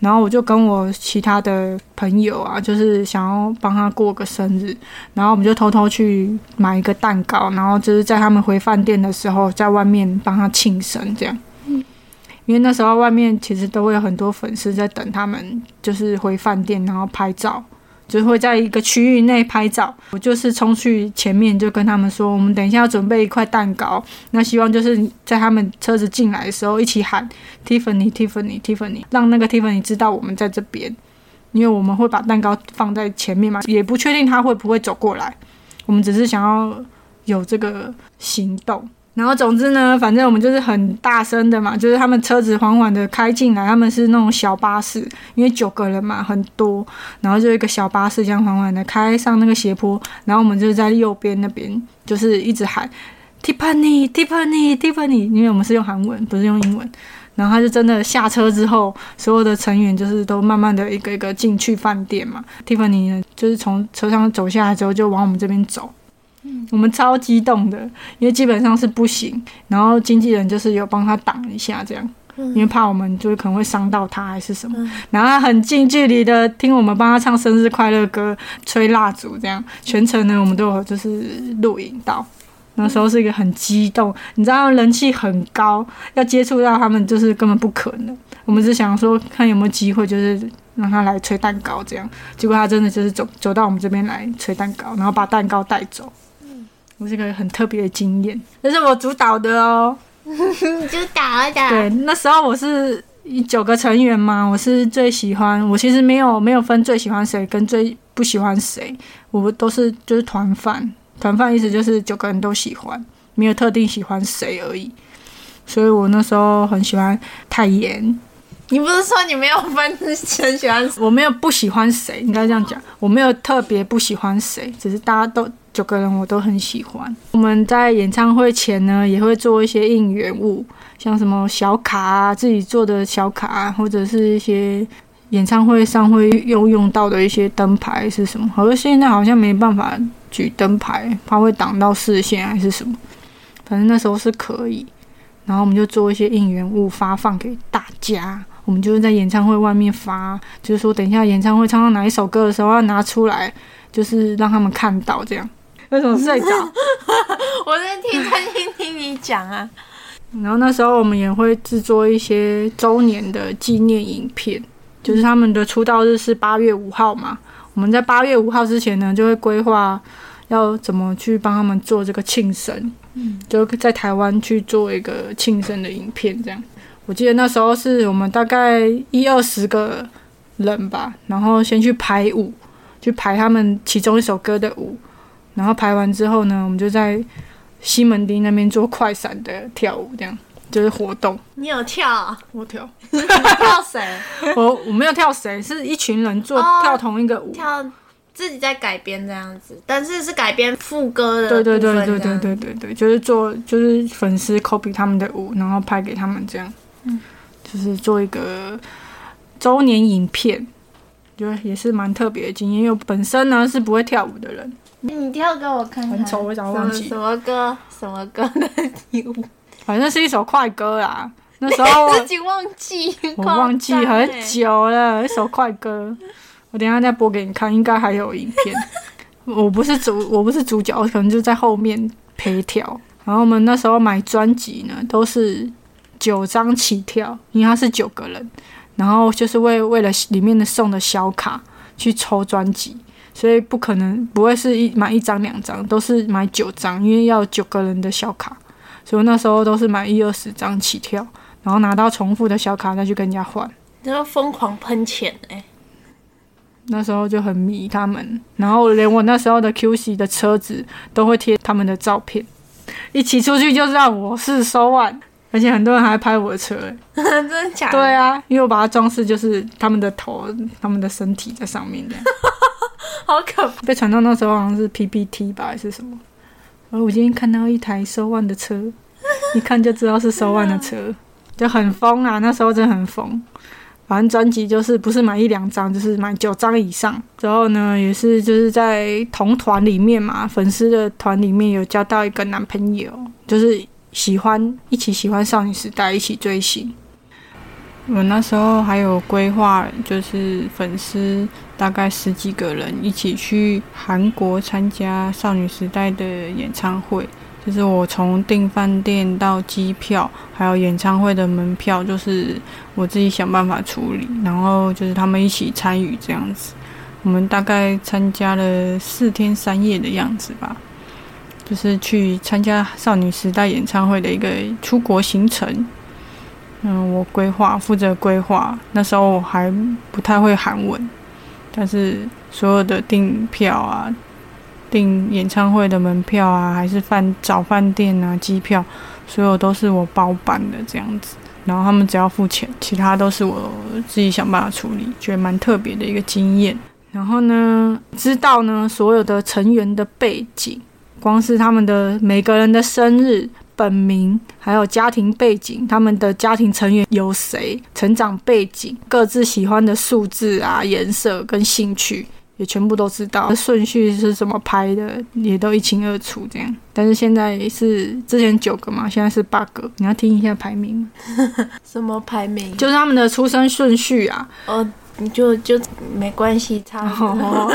然后我就跟我其他的朋友啊，就是想要帮他过个生日，然后我们就偷偷去买一个蛋糕，然后就是在他们回饭店的时候，在外面帮他庆生这样。因为那时候外面其实都会有很多粉丝在等他们，就是回饭店然后拍照，就会在一个区域内拍照。我就是冲去前面就跟他们说，我们等一下要准备一块蛋糕，那希望就是在他们车子进来的时候一起喊 Tiffany Tiffany Tiffany，让那个 Tiffany 知道我们在这边，因为我们会把蛋糕放在前面嘛，也不确定他会不会走过来，我们只是想要有这个行动。然后总之呢，反正我们就是很大声的嘛，就是他们车子缓缓的开进来，他们是那种小巴士，因为九个人嘛，很多，然后就一个小巴士这样缓缓的开上那个斜坡，然后我们就是在右边那边，就是一直喊 Tiffany Tiffany Tiffany，因为我们是用韩文，不是用英文。然后他就真的下车之后，所有的成员就是都慢慢的一个一个进去饭店嘛。Tiffany 呢，就是从车上走下来之后，就往我们这边走。我们超激动的，因为基本上是不行，然后经纪人就是有帮他挡一下，这样，因为怕我们就是可能会伤到他还是什么，然后他很近距离的听我们帮他唱生日快乐歌，吹蜡烛，这样全程呢我们都有就是录影到，那时候是一个很激动，你知道人气很高，要接触到他们就是根本不可能，我们只想说看有没有机会就是让他来吹蛋糕这样，结果他真的就是走走到我们这边来吹蛋糕，然后把蛋糕带走。我是个很特别的经验，这是我主导的哦。[laughs] 主导的。对，那时候我是九个成员嘛，我是最喜欢。我其实没有没有分最喜欢谁跟最不喜欢谁，我都是就是团饭。团饭意思就是九个人都喜欢，没有特定喜欢谁而已。所以我那时候很喜欢泰妍。你不是说你没有分很喜欢？我没有不喜欢谁，应该这样讲。我没有特别不喜欢谁，只是大家都。九个人我都很喜欢。我们在演唱会前呢，也会做一些应援物，像什么小卡啊，自己做的小卡，或者是一些演唱会上会用用到的一些灯牌是什么？好像现在好像没办法举灯牌，怕会挡到视线还是什么。反正那时候是可以，然后我们就做一些应援物发放给大家。我们就是在演唱会外面发，就是说等一下演唱会唱到哪一首歌的时候要拿出来，就是让他们看到这样。[laughs] 为什么睡着？[laughs] 我在听，在听听你讲啊。[laughs] 然后那时候我们也会制作一些周年的纪念影片，就是他们的出道日是八月五号嘛。我们在八月五号之前呢，就会规划要怎么去帮他们做这个庆生，嗯，就在台湾去做一个庆生的影片。这样，我记得那时候是我们大概一二十个人吧，然后先去排舞，去排他们其中一首歌的舞。然后排完之后呢，我们就在西门町那边做快闪的跳舞，这样就是活动。你有跳？我跳。跳谁？[laughs] 我我没有跳谁，是一群人做跳同一个舞，跳自己在改编这样子，但是是改编副歌的。对对对对对对对对，就是做就是粉丝 copy 他们的舞，然后拍给他们这样，嗯，就是做一个周年影片，就也是蛮特别的经验，因为本身呢是不会跳舞的人。你跳给我看看。很丑，我想忘记。什么歌？什么歌？[laughs] 反正是一首快歌啦。那时候 [laughs] 自己忘记，我忘记很久了。一首快歌，我等下再播给你看，应该还有影片。[laughs] 我不是主，我不是主角，我可能就在后面陪跳。然后我们那时候买专辑呢，都是九张起跳，因为它是九个人，然后就是为为了里面的送的小卡去抽专辑。所以不可能不会是一买一张两张，都是买九张，因为要九个人的小卡，所以那时候都是买一二十张起跳，然后拿到重复的小卡再去跟人家换，你要疯狂喷钱哎！那时候就很迷他们，然后连我那时候的 QC 的车子都会贴他们的照片，一起出去就让我是收万，而且很多人还拍我的车，[laughs] 真的假的？对啊，因为我把它装饰就是他们的头、他们的身体在上面的。[laughs] 好可怕！被传到那时候好像是 PPT 吧，还是什么？然后我今天看到一台收万的车，一看就知道是收万的车，就很疯啊！那时候真的很疯。反正专辑就是不是买一两张，就是买九张以上。之后呢，也是就是在同团里面嘛，粉丝的团里面有交到一个男朋友，就是喜欢一起喜欢少女时代，一起追星。我那时候还有规划，就是粉丝大概十几个人一起去韩国参加少女时代的演唱会。就是我从订饭店到机票，还有演唱会的门票，就是我自己想办法处理。然后就是他们一起参与这样子。我们大概参加了四天三夜的样子吧，就是去参加少女时代演唱会的一个出国行程。嗯，我规划负责规划，那时候我还不太会韩文，但是所有的订票啊。订演唱会的门票啊，还是饭找饭店啊，机票，所有都是我包办的这样子。然后他们只要付钱，其他都是我自己想办法处理，觉得蛮特别的一个经验。然后呢，知道呢所有的成员的背景，光是他们的每个人的生日、本名，还有家庭背景，他们的家庭成员有谁，成长背景，各自喜欢的数字啊、颜色跟兴趣。也全部都知道顺序是怎么拍的，也都一清二楚这样。但是现在是之前九个嘛，现在是八个。你要听一下排名什么排名？就是他们的出生顺序啊。哦，你就就没关系，差不多。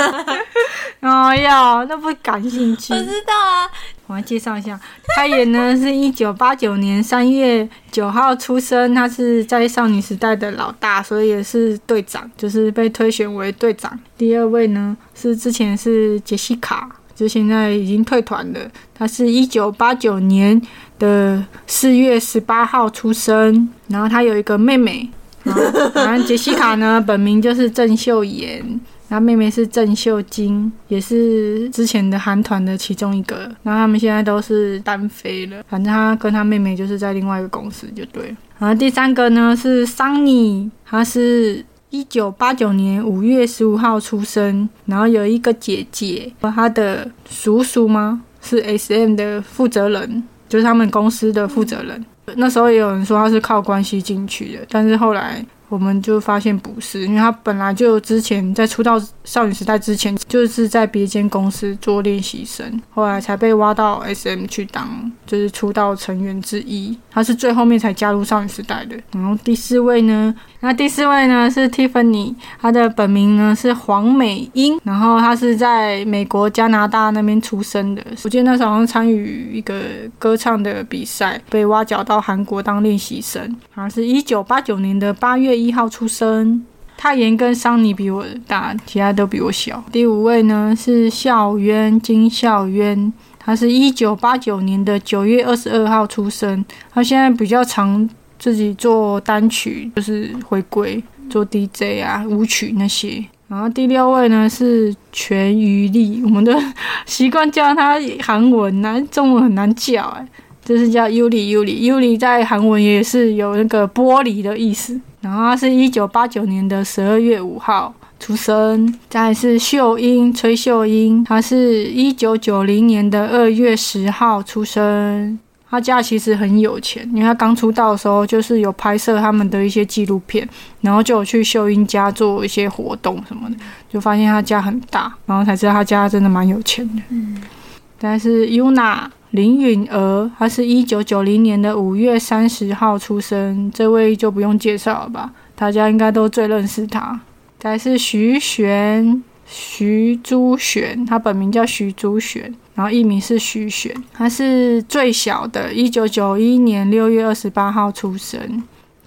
[laughs] 哎呀，那不感兴趣。[laughs] 我知道啊。我来介绍一下，他也呢是一九八九年三月九号出生，他是在少女时代的老大，所以也是队长，就是被推选为队长。第二位呢是之前是杰西卡，就现在已经退团了。他是一九八九年的四月十八号出生，然后他有一个妹妹。然后杰西卡呢本名就是郑秀妍。他妹妹是郑秀晶，也是之前的韩团的其中一个。然后他们现在都是单飞了，反正他跟他妹妹就是在另外一个公司就对了。然后第三个呢是桑尼，他是一九八九年五月十五号出生，然后有一个姐姐和，他的叔叔吗？是 S M 的负责人，就是他们公司的负责人。那时候也有人说他是靠关系进去的，但是后来。我们就发现不是，因为他本来就之前在出道少女时代之前，就是在别间公司做练习生，后来才被挖到 SM 去当，就是出道成员之一。他是最后面才加入少女时代的。然后第四位呢，那第四位呢是 Tiffany，她的本名呢是黄美英，然后她是在美国加拿大那边出生的。我记得那时候好像参与一个歌唱的比赛，被挖角到韩国当练习生，好像是一九八九年的八月。一号出生，泰妍跟桑尼比我大，其他都比我小。第五位呢是孝渊金孝渊，他是一九八九年的九月二十二号出生。他现在比较常自己做单曲，就是回归做 DJ 啊舞曲那些。然后第六位呢是全余力，我们的习惯叫他韩文啊，中文很难叫哎，就是叫 Yuli Yuli Yuli，在韩文也是有那个玻璃的意思。然后他是一九八九年的十二月五号出生，再是秀英崔秀英，她是一九九零年的二月十号出生。他家其实很有钱，因为他刚出道的时候就是有拍摄他们的一些纪录片，然后就有去秀英家做一些活动什么的，就发现他家很大，然后才知道他家真的蛮有钱的。嗯，但是 Yuna。林允儿，她是一九九零年的五月三十号出生，这位就不用介绍了吧？大家应该都最认识她。再是徐玄，徐珠玄，他本名叫徐珠玄，然后艺名是徐玄，他是最小的，一九九一年六月二十八号出生。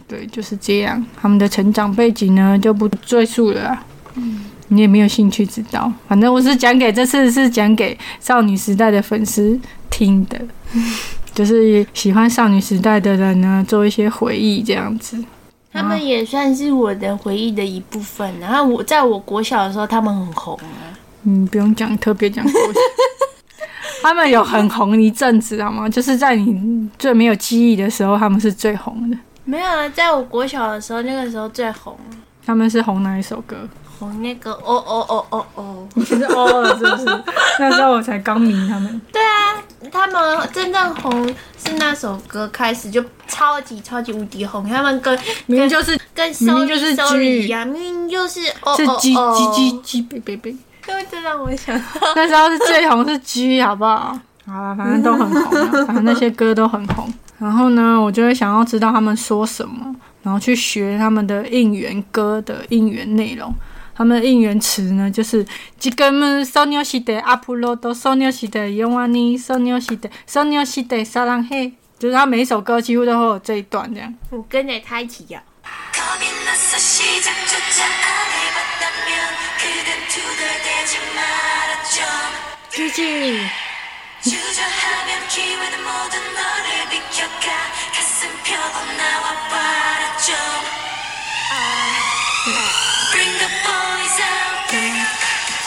对，就是这样。他们的成长背景呢，就不赘述了。嗯。你也没有兴趣知道，反正我是讲给这次是讲给少女时代的粉丝听的，[laughs] 就是喜欢少女时代的人呢，做一些回忆这样子。他们也算是我的回忆的一部分。然后我在我国小的时候，他们很红啊。嗯，不用讲，特别讲国小，[laughs] 他们有很红一阵子，好吗？就是在你最没有记忆的时候，他们是最红的。没有啊，在我国小的时候，那个时候最红。他们是红哪一首歌？红那个哦哦哦哦哦，你是哦了是不是？那时候我才刚迷他们。对啊，他们真正红是那首歌开始就超级超级无敌红。他们跟明明就是跟明明就是 G 呀，明明就是哦是 G G G G 贝贝贝。对，这让我想那时候是最红是 G 好不好？好了，反正都很红，反正那些歌都很红。然后呢，我就会想要知道他们说什么。然后去学他们的应援歌的应援内容。他们的应援词呢，就是“지금은소녀시대앞으로도소녀시대영원히소녀시대소녀시대사랑해”，就是他每一首歌几乎都会有这一段这样。我跟着他一起摇。最近。 주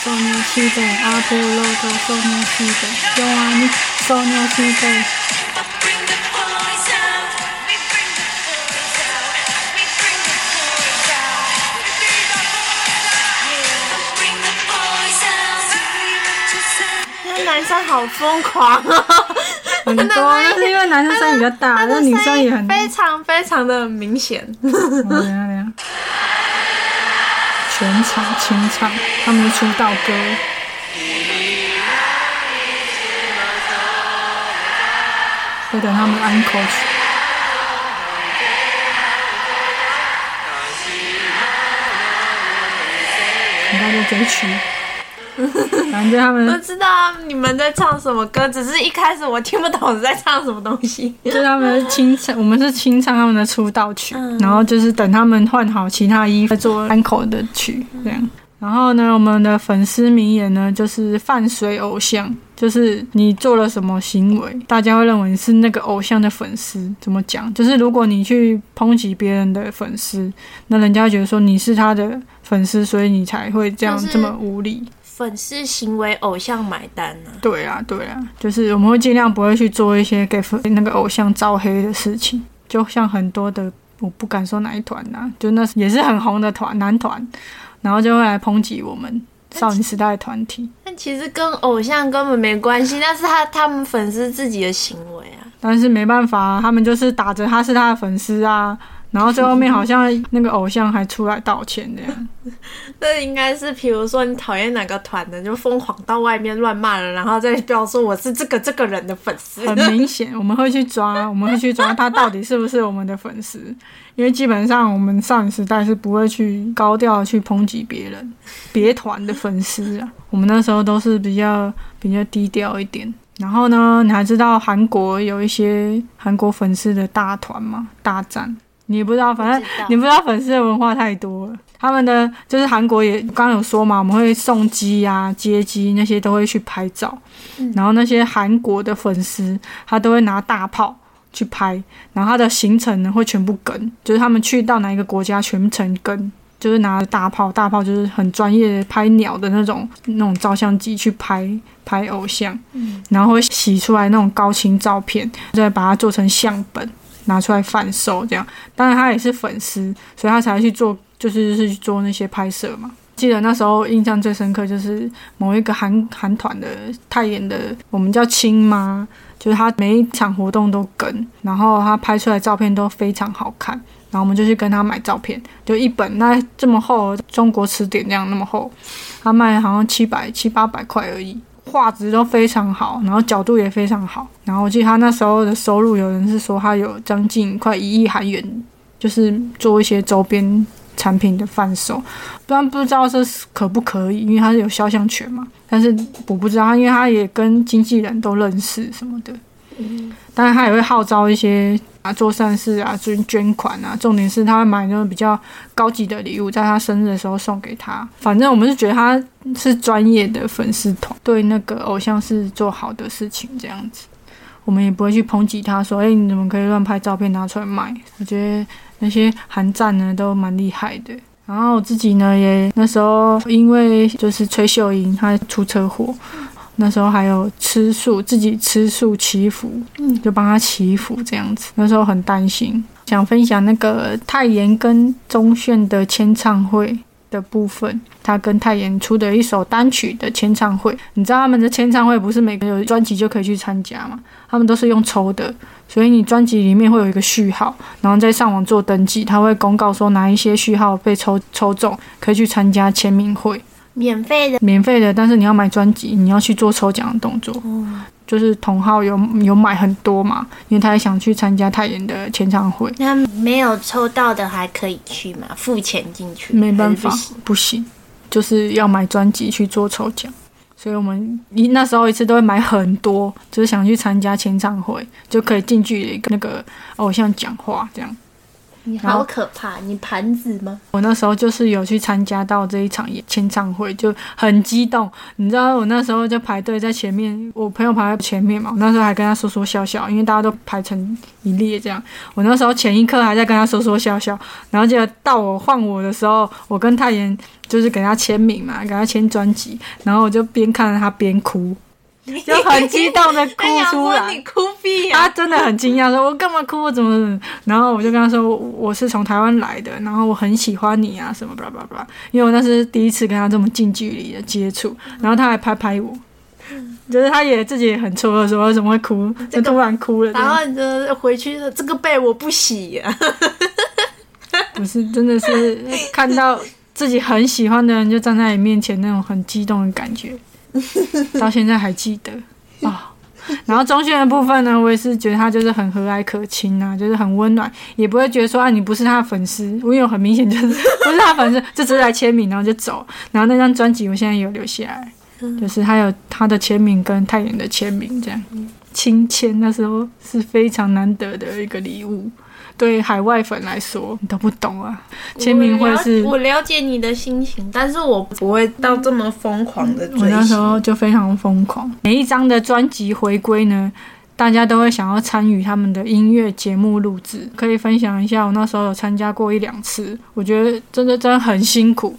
少年，阿的少年，你少年。男生好疯狂啊！很多，那是因为男生声音比较大，那女生也很非常非常的明显。[laughs] 我等一下等一下，全场清唱他们的出道歌。会等他们安口曲。应该就这一曲。[laughs] 反正他们不知道你们在唱什么歌，只是一开始我听不懂是在唱什么东西。就是他们清唱，我们是清唱他们的出道曲，然后就是等他们换好其他衣服再做安口的曲这样。然后呢，我们的粉丝名言呢就是伴随偶像，就是你做了什么行为，大家会认为你是那个偶像的粉丝。怎么讲？就是如果你去抨击别人的粉丝，那人家会觉得说你是他的粉丝，所以你才会这样这么无理。粉丝行为，偶像买单呢、对啊，对啊，就是我们会尽量不会去做一些给粉那个偶像招黑的事情，就像很多的，我不敢说哪一团呐、就那也是很红的团男团，然后就会来抨击我们少女时代的团体，但其实跟偶像根本没关系，那是他他们粉丝自己的行为啊。但是没办法啊，他们就是打着他是他的粉丝啊，然后最后面好像那个偶像还出来道歉这样，[laughs] 那应该是，比如说你讨厌哪个团的，就疯狂到外面乱骂人，然后再标说我是这个这个人的粉丝。很明显，我们会去抓，我们会去抓他到底是不是我们的粉丝，因为基本上我们少女时代是不会去高调去抨击别人、[laughs] 别团的粉丝啊，我们那时候都是比较比较低调一点。然后呢，你还知道韩国有一些韩国粉丝的大团吗？大战，你也不知道，反正你不知道粉丝的文化太多了。他们的就是韩国也刚刚有说嘛，我们会送机啊、接机那些都会去拍照，然后那些韩国的粉丝他都会拿大炮去拍，然后他的行程呢会全部跟，就是他们去到哪一个国家全程跟，就是拿大炮，大炮就是很专业的拍鸟的那种那种照相机去拍拍偶像，然后会洗出来那种高清照片，再把它做成相本拿出来贩售，这样。当然他也是粉丝，所以他才去做，就是就是去做那些拍摄嘛。记得那时候印象最深刻就是某一个韩韩团的泰妍的，我们叫亲妈，就是他每一场活动都跟，然后他拍出来照片都非常好看，然后我们就去跟他买照片，就一本那这么厚，中国词典这样那么厚，他卖好像七百七八百块而已，画质都非常好，然后角度也非常好，然后我记得他那时候的收入，有人是说他有将近快一亿韩元，就是做一些周边产品的贩售，不然不知道这是可不可以，因为他是有肖像权嘛。但是我不知道，因为他也跟经纪人都认识什么的。当然，他也会号召一些啊做善事啊、捐捐款啊。重点是他会买那种比较高级的礼物，在他生日的时候送给他。反正我们是觉得他是专业的粉丝团，对那个偶像是做好的事情这样子。我们也不会去抨击他说：“哎、你怎么可以乱拍照片拿出来卖？”我觉得那些韩战呢都蛮厉害的。然后我自己呢也那时候因为就是崔秀英她出车祸，那时候还有吃素，自己吃素祈福，嗯，就帮他祈福这样子。那时候很担心，想分享那个泰妍跟钟铉的签唱会的部分，他跟泰妍出的一首单曲的签唱会。你知道他们的签唱会不是每个有专辑就可以去参加吗？他们都是用抽的，所以你专辑里面会有一个序号，然后再上网做登记，他会公告说哪一些序号被抽抽中，可以去参加签名会。免费的免费的，但是你要买专辑，你要去做抽奖的动作。哦，就是同号有有买很多嘛，因为他也想去参加泰妍的签唱会，那没有抽到的还可以去吗？付钱进去？没办法不行，不行，就是要买专辑去做抽奖。所以我们一那时候一次都会买很多，就是想去参加签唱会，就可以近距离跟那个偶像讲话这样。你好可怕！你盘子吗？我那时候就是有去参加到这一场演签唱会，就很激动。你知道我那时候就排队在前面，我朋友排在前面嘛，我那时候还跟他说说笑笑，因为大家都排成一列这样。我那时候前一刻还在跟他说说笑笑，然后就到我换我的时候，我跟泰妍就是给他签名嘛，给他签专辑，然后我就边看着他边哭，[laughs] 就很激动的哭出来。哭屁他真的很惊讶，说：“我干嘛哭？我怎么怎么？”然后我就跟他说：“我我是从台湾来的，然后我很喜欢你啊，什么巴拉巴拉巴拉。”因为我那是第一次跟他这么近距离的接触，然后他还拍拍我，就是他也自己也很错愕，说为什么会哭，就突然哭了。然后你就回去说这个被我不洗呀、[laughs] 不是，真的是看到自己很喜欢的人就站在你面前那种很激动的感觉，[laughs] 到现在还记得啊。然后中线的部分呢，我也是觉得他就是很和蔼可亲啊，就是很温暖，也不会觉得说啊你不是他的粉丝，因为我很明显就是 [laughs] 不是他粉丝，就只是来签名然后就走。然后那张专辑我现在有留下来，就是他有他的签名跟泰妍的签名这样，亲签那时候是非常难得的一个礼物。对海外粉来说，你都不懂啊！签名会是我了解你的心情，但是我不会到这么疯狂的追我那时。候就非常疯狂。每一张的专辑回归呢，大家都会想要参与他们的音乐节目录制。可以分享一下，我那时候有参加过一两次，我觉得真的真的很辛苦。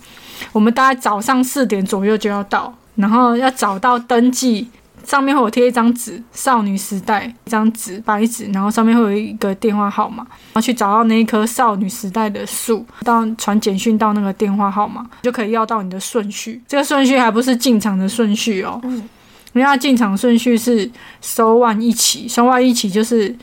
我们大概早上四点左右就要到，然后要找到登记。上面会有贴一张纸，少女时代一张纸白纸，然后上面会有一个电话号码，然后去找到那一棵少女时代的树，到传简讯到那个电话号码，就可以要到你的顺序。这个顺序还不是进场的顺序哦，嗯因为它进场顺序是收万一起，收万一起就是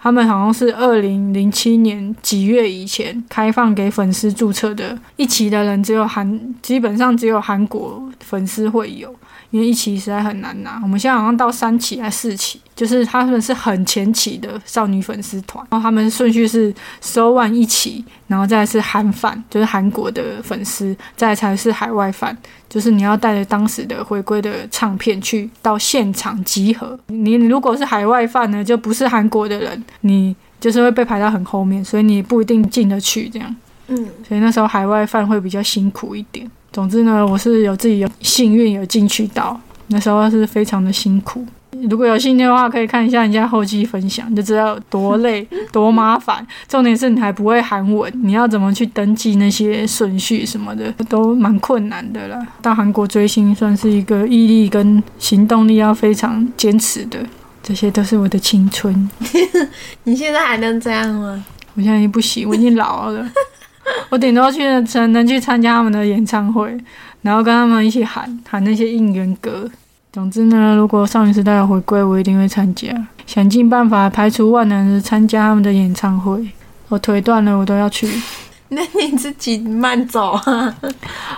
他们好像是二零零七年几月以前开放给粉丝注册的，一期的人只有韩，基本上只有韩国粉丝会有。因为一期实在很难拿，我们现在好像到三期还是四期，就是他们是很前期的少女粉丝团，然后他们顺序是收完一期，然后再是韩饭，就是韩国的粉丝，再才是海外饭，就是你要带着当时的回归的唱片去到现场集合。你你如果是海外饭呢，就不是韩国的人，你就是会被排到很后面，所以你不一定进得去这样。嗯，所以那时候海外饭会比较辛苦一点。总之呢，我是有自己有幸运有进去到，那时候是非常的辛苦。如果有兴趣的话，可以看一下人家后期分享，就知道有多累、多麻烦。重点是你还不会韩文，你要怎么去登记那些顺序什么的，都蛮困难的啦。到韩国追星算是一个毅力跟行动力要非常坚持的。这些都是我的青春，[laughs] 你现在还能这样吗？我现在已经不行，我已经老了。[laughs] 我顶多去只能去参加他们的演唱会，然后跟他们一起喊喊那些应援歌。总之呢，如果少女时代有回归，我一定会参加，想尽办法排除万难的参加他们的演唱会。我腿断了，我都要去，[laughs] 那你自己慢走啊，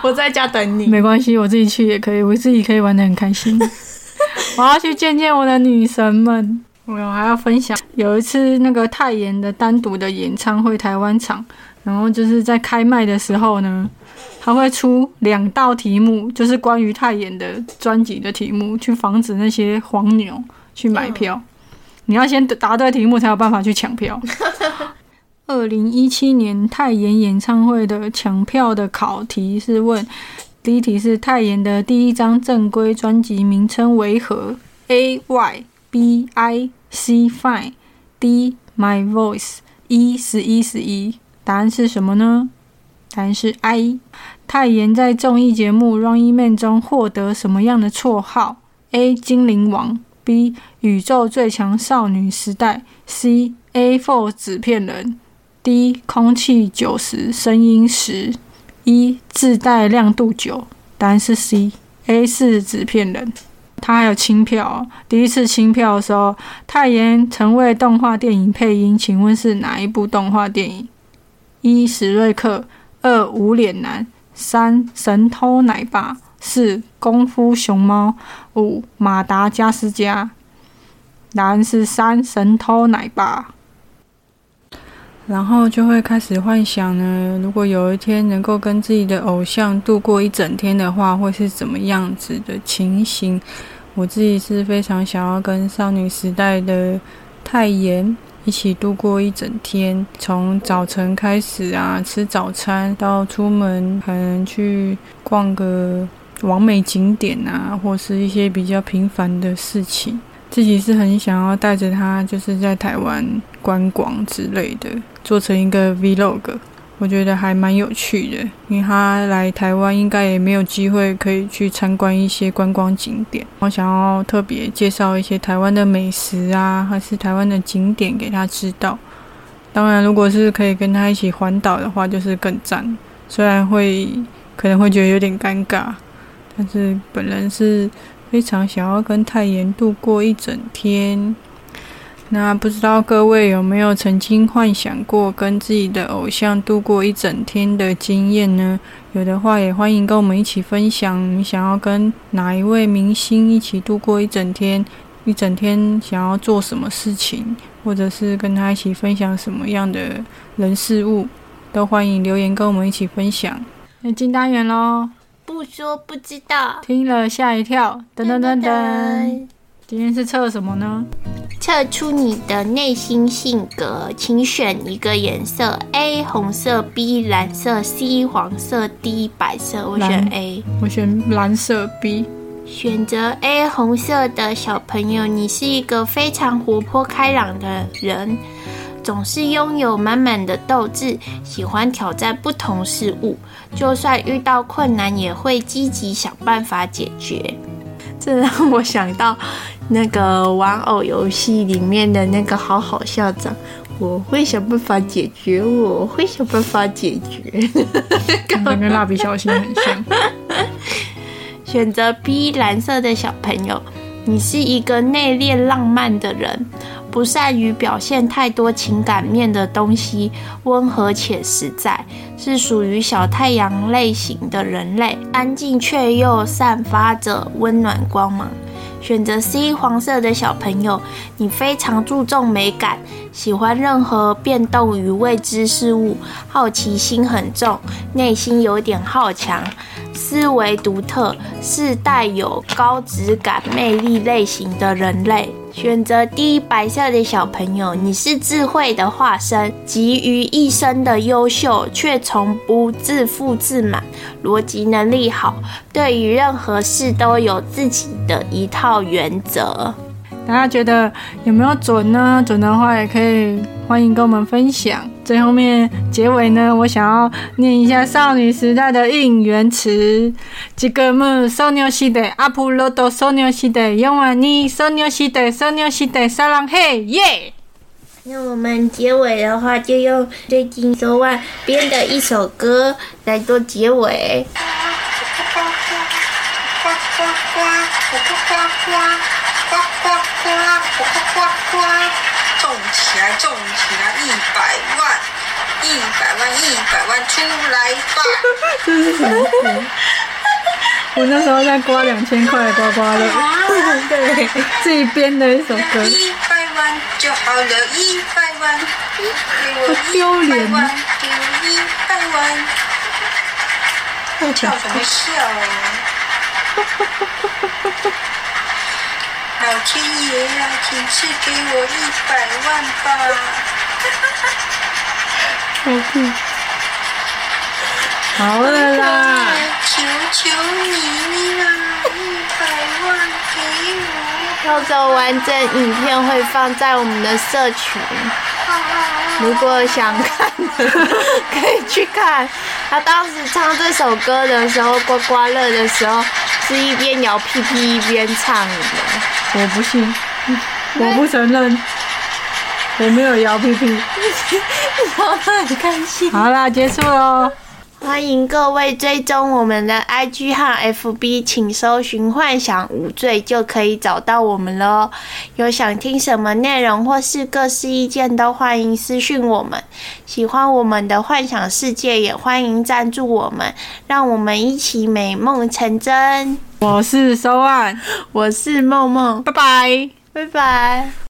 我在家等你。没关系，我自己去也可以，我自己可以玩的很开心。[laughs] 我要去见见我的女神们。我还要分享，有一次那个泰妍的单独的演唱会台湾场，然后就是在开麦的时候呢，他会出两道题目，就是关于泰妍的专辑的题目，去防止那些黄牛去买票。你要先答对题目，才有办法去抢票。[laughs] 二零一七年泰妍演唱会的抢票的考题是问，第一题是泰妍的第一张正规专辑名称为何？A Y B I C Fine D My Voice 一十一十一，答案是什么呢？答案是 I。泰妍在综艺节目《Running Man》中获得什么样的绰号？A. 精灵王 B. 宇宙最强少女时代 C. A4 纸片人 D. 空气九十声音十一自带亮度九，答案是 C。A 是纸片人。他还有清票、第一次清票的时候，泰妍曾为动画电影配音，请问是哪一部动画电影？一史瑞克，二无脸男，三神偷奶爸，四功夫熊猫，五马达加斯加。答案是三神偷奶爸。然后就会开始幻想呢，如果有一天能够跟自己的偶像度过一整天的话，会是怎么样子的情形？我自己是非常想要跟少女时代的泰妍一起度过一整天，从早晨开始啊，吃早餐到出门，可能去逛个完美景点啊，或是一些比较平凡的事情。自己是很想要带着他，就是在台湾观光之类的，做成一个 vlog，我觉得还蛮有趣的。因为他来台湾应该也没有机会可以去参观一些观光景点，我想要特别介绍一些台湾的美食啊，还是台湾的景点给他知道。当然，如果是可以跟他一起环岛的话，就是更赞。虽然会可能会觉得有点尴尬，但是本人是。非常想要跟泰妍度过一整天。那不知道各位有没有曾经幻想过跟自己的偶像度过一整天的经验呢？有的话也欢迎跟我们一起分享，你想要跟哪一位明星一起度过一整天？一整天想要做什么事情，或者是跟他一起分享什么样的人事物，都欢迎留言跟我们一起分享。那进单元喽！不说不知道。听了吓一跳，噔噔噔噔。今天是测什么呢？测出你的内心性格，请选一个颜色：A 红色，B 蓝色，C 黄色，D 白色。我选 A。我选蓝色 B。选择 A 红色的小朋友，你是一个非常活泼开朗的人，总是拥有满满的斗志，喜欢挑战不同事物，就算遇到困难也会积极想办法解决。[laughs] 这让我想到那个玩偶游戏里面的那个好好校长，我会想办法解决，我会想办法解决。[laughs] 跟蜡笔小新很像。[laughs] 选择 B 蓝色的小朋友，你是一个内敛浪漫的人，不善于表现太多情感面的东西，温和且实在，是属于小太阳类型的人类，安静却又散发着温暖光芒。选择 C 黄色的小朋友，你非常注重美感，喜欢任何变动与未知事物，好奇心很重，内心有点好强，思维独特，是带有高质感魅力类型的人类。选择第一白色的小朋友，你是智慧的化身，集于一身的优秀，却从不自负自满，逻辑能力好，对于任何事都有自己的一套原则。大家觉得有没有准呢？准的话也可以欢迎跟我们分享。最后面结尾呢，我想要念一下少女时代的应援词。这个么，少女时代阿普罗多，少女时代用完你，少女时代少女时代撒浪嘿耶。那我们结尾的话，就用最近昨晚编的一首歌来做结尾。呱呱呱呱呱呱呱呱呱呱呱呱呱呱呱，种起来，种起来，一百万。一百万，一百万，出来吧！这是什么歌？我那时候在刮两千块刮刮乐，[laughs] 对，自己编的一首歌。一百万就好了，一百万，给我好丢一脸百万，给我一百万。[laughs] 笑什么笑啊？老天爷啊，请赐给我一百万吧！好了啦，求求你啦，一百万给我！到时候完整影片会放在我们的社群，如果想看的可以去看。他当时唱这首歌的时候，刮刮乐的时候是一边摇屁屁一边唱的。我不信，我不承认，我没有摇屁屁。然后他很开心。好啦，结束喽。欢迎各位追踪我们的 IG 和 FB，请搜寻“幻想无罪”就可以找到我们喽。有想听什么内容或是各式意见，都欢迎私讯我们。喜欢我们的幻想世界，也欢迎赞助我们，让我们一起美梦成真。我是收案，我是梦梦，拜拜。拜拜。